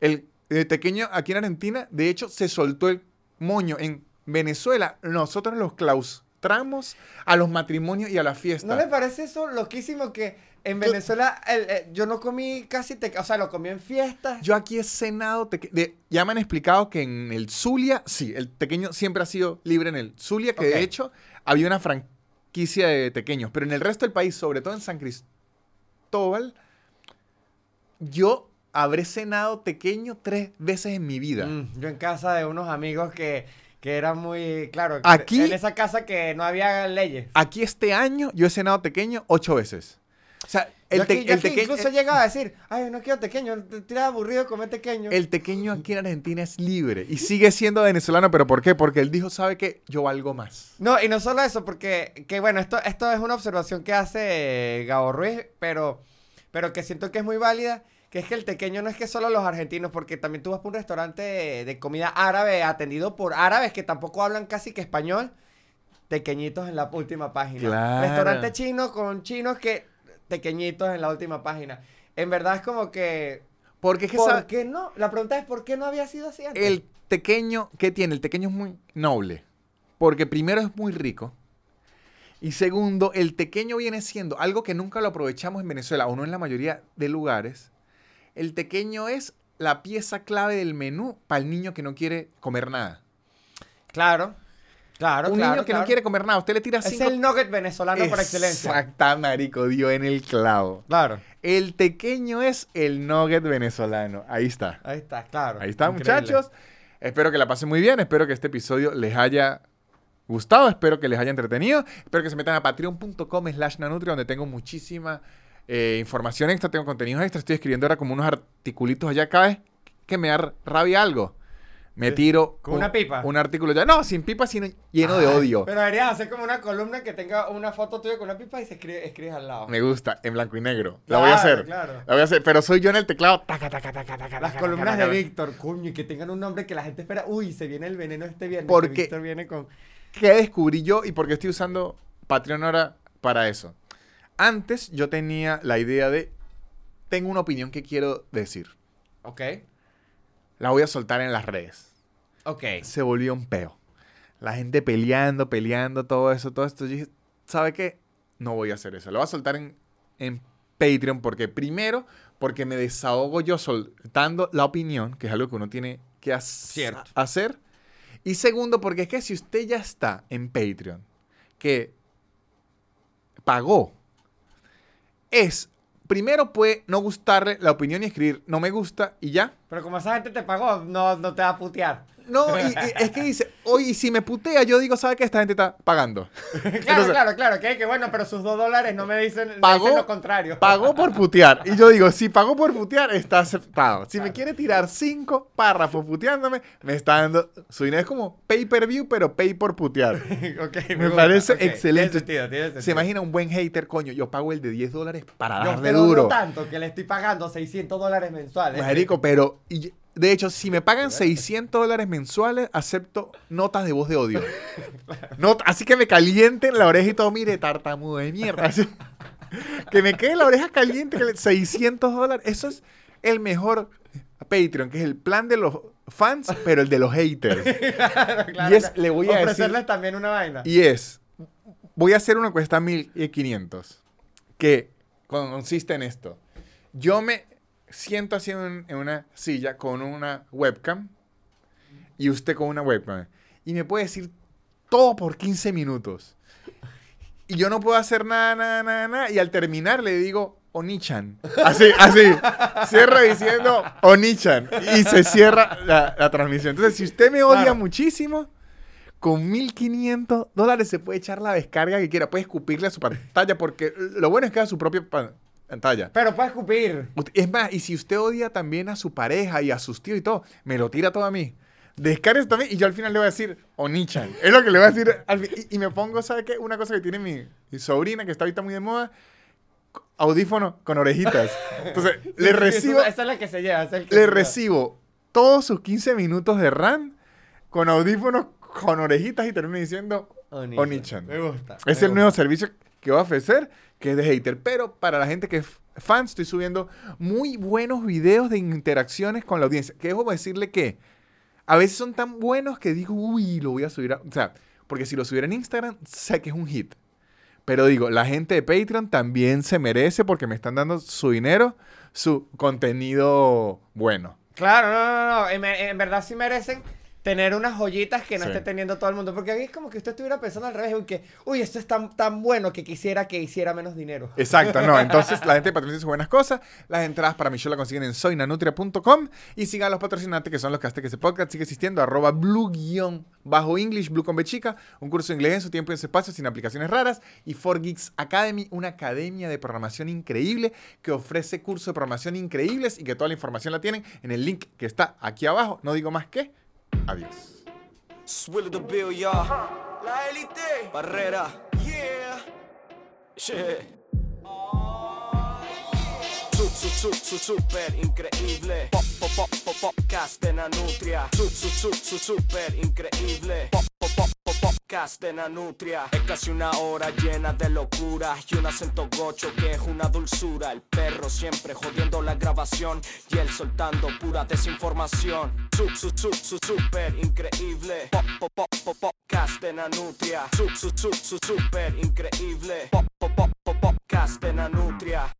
El, el tequeño aquí en Argentina, de hecho, se soltó el moño. En Venezuela, nosotros los claustramos a los matrimonios y a la fiesta. ¿No le parece eso loquísimo que en Venezuela el- eh, yo no comí casi te, o sea, lo comí en fiestas? Yo aquí he cenado teque- de- Ya me han explicado que en el Zulia, sí, el tequeño siempre ha sido libre en el Zulia, que de hecho había una franquicia de tequeños. Pero en el resto del país, sobre todo en San Cristóbal, yo habré cenado tequeño tres veces en mi vida. Mm, yo en casa de unos amigos que, que eran muy, claro, Aquí- en esa casa que no había leyes. Aquí este año yo he cenado tequeño ocho veces. O sea, el, yo te- aquí, yo el aquí tequeño... incluso llegaba a decir, ay, no quiero tequeño, te aburrido comer tequeño. El tequeño aquí en Argentina es libre y sigue siendo venezolano, pero ¿por qué? Porque él dijo, ¿sabe qué? Yo valgo más. No, y no solo eso, porque, que bueno, esto, esto es una observación que hace Gabo Ruiz, pero, pero que siento que es muy válida, que es que el tequeño no es que solo los argentinos, porque también tú vas por un restaurante de, de comida árabe atendido por árabes que tampoco hablan casi que español, pequeñitos en la última página. Claro. Restaurante chino con chinos que pequeñitos en la última página. En verdad es como que... Porque es que ¿Por sabe- qué no? La pregunta es ¿por qué no había sido así antes? el tequeño, ¿qué tiene? El tequeño es muy noble. Porque primero es muy rico. Y segundo, el tequeño viene siendo algo que nunca lo aprovechamos en Venezuela, o no en la mayoría de lugares. El tequeño es la pieza clave del menú para el niño que no quiere comer nada. Claro, claro, Un claro, niño que no quiere comer nada, usted le tira Es cinco... el nugget venezolano por excelencia. Exacta, marico, dio en el clavo. Claro. El tequeño es el nugget venezolano. Ahí está. Ahí está, claro. Ahí está, Increíble. muchachos. Espero que la pasen muy bien. Espero que este episodio les haya gustado. Espero que les haya entretenido. Espero que se metan a patreon.com slash nanutria donde tengo muchísima eh, información extra. Tengo contenidos extra. Estoy escribiendo ahora como unos articulitos allá cada vez que me da rabia algo. Me tiro ¿Con un, una pipa? un artículo ya. No, sin pipa, sino lleno de Ay, odio. Pero deberías hacer como una columna que tenga una foto tuya con una pipa y se escribe, escribes al lado. Me gusta, en blanco y negro. la voy a Claro, hacer. claro. La voy a hacer. Pero soy yo en el teclado. Taca, taca, taca, taca, Las taca, columnas taca, de. Víctor, coño, y que tengan un nombre que la gente espera. Uy, se viene el veneno este viernes. que Porque- Víctor viene con. ¿Qué descubrí yo y por qué estoy usando Patreon ahora para eso? Antes yo tenía la idea de, tengo una opinión que quiero decir. Ok. La voy a soltar en las redes. Ok. Se volvió un peo. La gente peleando, peleando, todo eso, todo esto. Yo dije, ¿sabe qué? No voy a hacer eso. Lo voy a soltar en, en Patreon porque primero, porque me desahogo yo soltando la opinión, que es algo que uno tiene que hac- Cierto. hacer. Y segundo, porque es que si usted ya está en Patreon, que pagó, es, primero puede no gustarle la opinión y escribir, no me gusta y ya. Pero como esa gente te pagó, no, no te va a putear. No, y, y es que dice, oye, si me putea, yo digo, ¿sabe que esta gente está pagando? Claro, Entonces, claro, claro. Que, que bueno, pero sus dos dólares no me dicen, me Pagó- dicen lo contrario. Pagó por putear. Y yo digo, si pagó por putear, está aceptado. Si me quiere tirar cinco párrafos puteándome, me está dando su dinero. Es como pay per view, pero pay por putear. Ok, Me parece excelente. Tiene sentido, tiene sentido. Se imagina un buen hater, coño, yo pago el de 10 dólares para Yo darle duro. tanto que le estoy pagando 600 dólares mensuales. Marico, pero y- de hecho, si me pagan 600 dólares mensuales, acepto notas de voz de odio. Not- así que me calienten la oreja y todo, mire, tartamudo de mierda. Así- que me quede la oreja caliente, que le- 600 dólares. Eso es el mejor Patreon, que es el plan de los fans, pero el de los haters. Claro, claro, Y es- claro. le voy a decir- Ofrecerles también una vaina. Y es, voy a hacer una cuesta 1500, que consiste en esto. Yo me siento así en, en una silla con una webcam y usted con una webcam. Y me puede decir todo por 15 minutos. Y yo no puedo hacer nada, nada, nada, nada. Y al terminar le digo Onichan. Así, así. Cierra diciendo Onichan. Y se cierra la, la transmisión. Entonces, si usted me odia Claro. muchísimo, con 1500 dólares se puede echar la descarga que quiera. Puede escupirle a su pantalla porque lo bueno es que a su propia pantalla. Pero puedes escupir. Es más, y si usted odia también a su pareja y a sus tíos y todo, me lo tira todo a mí. Descargue también y yo al final le voy a decir Onichan. Es lo que le voy a decir. al y, y me pongo, ¿sabe qué? Una cosa que tiene mi, mi sobrina que está ahorita muy de moda. Audífono con orejitas. Entonces, le Sí, sí, recibo, Esa, esa es la que se lleva. que le se recibo todos sus 15 minutos de RAM con audífonos con orejitas y termino diciendo Onichan. Onichan. Me gusta. es me el nuevo servicio que voy a ofrecer, que es de hater. Pero para la gente que es fan, estoy subiendo muy buenos videos de interacciones con la audiencia. Que debo decirle que a veces son tan buenos que digo, uy, lo voy a subir a... O sea, porque si lo subiera en Instagram, sé que es un hit. Pero digo, la gente de Patreon también se merece porque me están dando su dinero, su contenido bueno. Claro, no, no, no. En, en verdad sí merecen tener unas joyitas que no Sí. esté teniendo todo el mundo. Porque aquí es como que usted estuviera pensando al revés. Que, uy, esto es tan, tan bueno que quisiera que hiciera menos dinero. Exacto, no. Entonces, la gente de Patreon buenas cosas. Las entradas para mi show la consiguen en soynanutria.com. Y sigan a los patrocinantes que son los que hacen que ese podcast sigue existiendo. Arroba blue guion bajo English, blue con B chica. Un curso de inglés en su tiempo y en su espacio sin aplicaciones raras. Y 4Geeks Academy, una academia de programación increíble que ofrece cursos de programación increíbles y que toda la información la tienen en el link que está aquí abajo. No digo más que adiós. Swilly the Bill, y'all. La élite. Barrera. Yeah. Yeah. Su, su, su, su, super increíble. Pop, pop, pop, pop, podcast de super increíble. Pop, pop, pop, pop, podcast de. Es casi una hora llena de locura y un acento gocho que es una dulzura. El perro siempre jodiendo la grabación y él soltando pura desinformación. Super increíble. Pop, pop, pop, pop, podcast de Nanutria. Super increíble. Pop, pop, pop, podcast de Nanutria.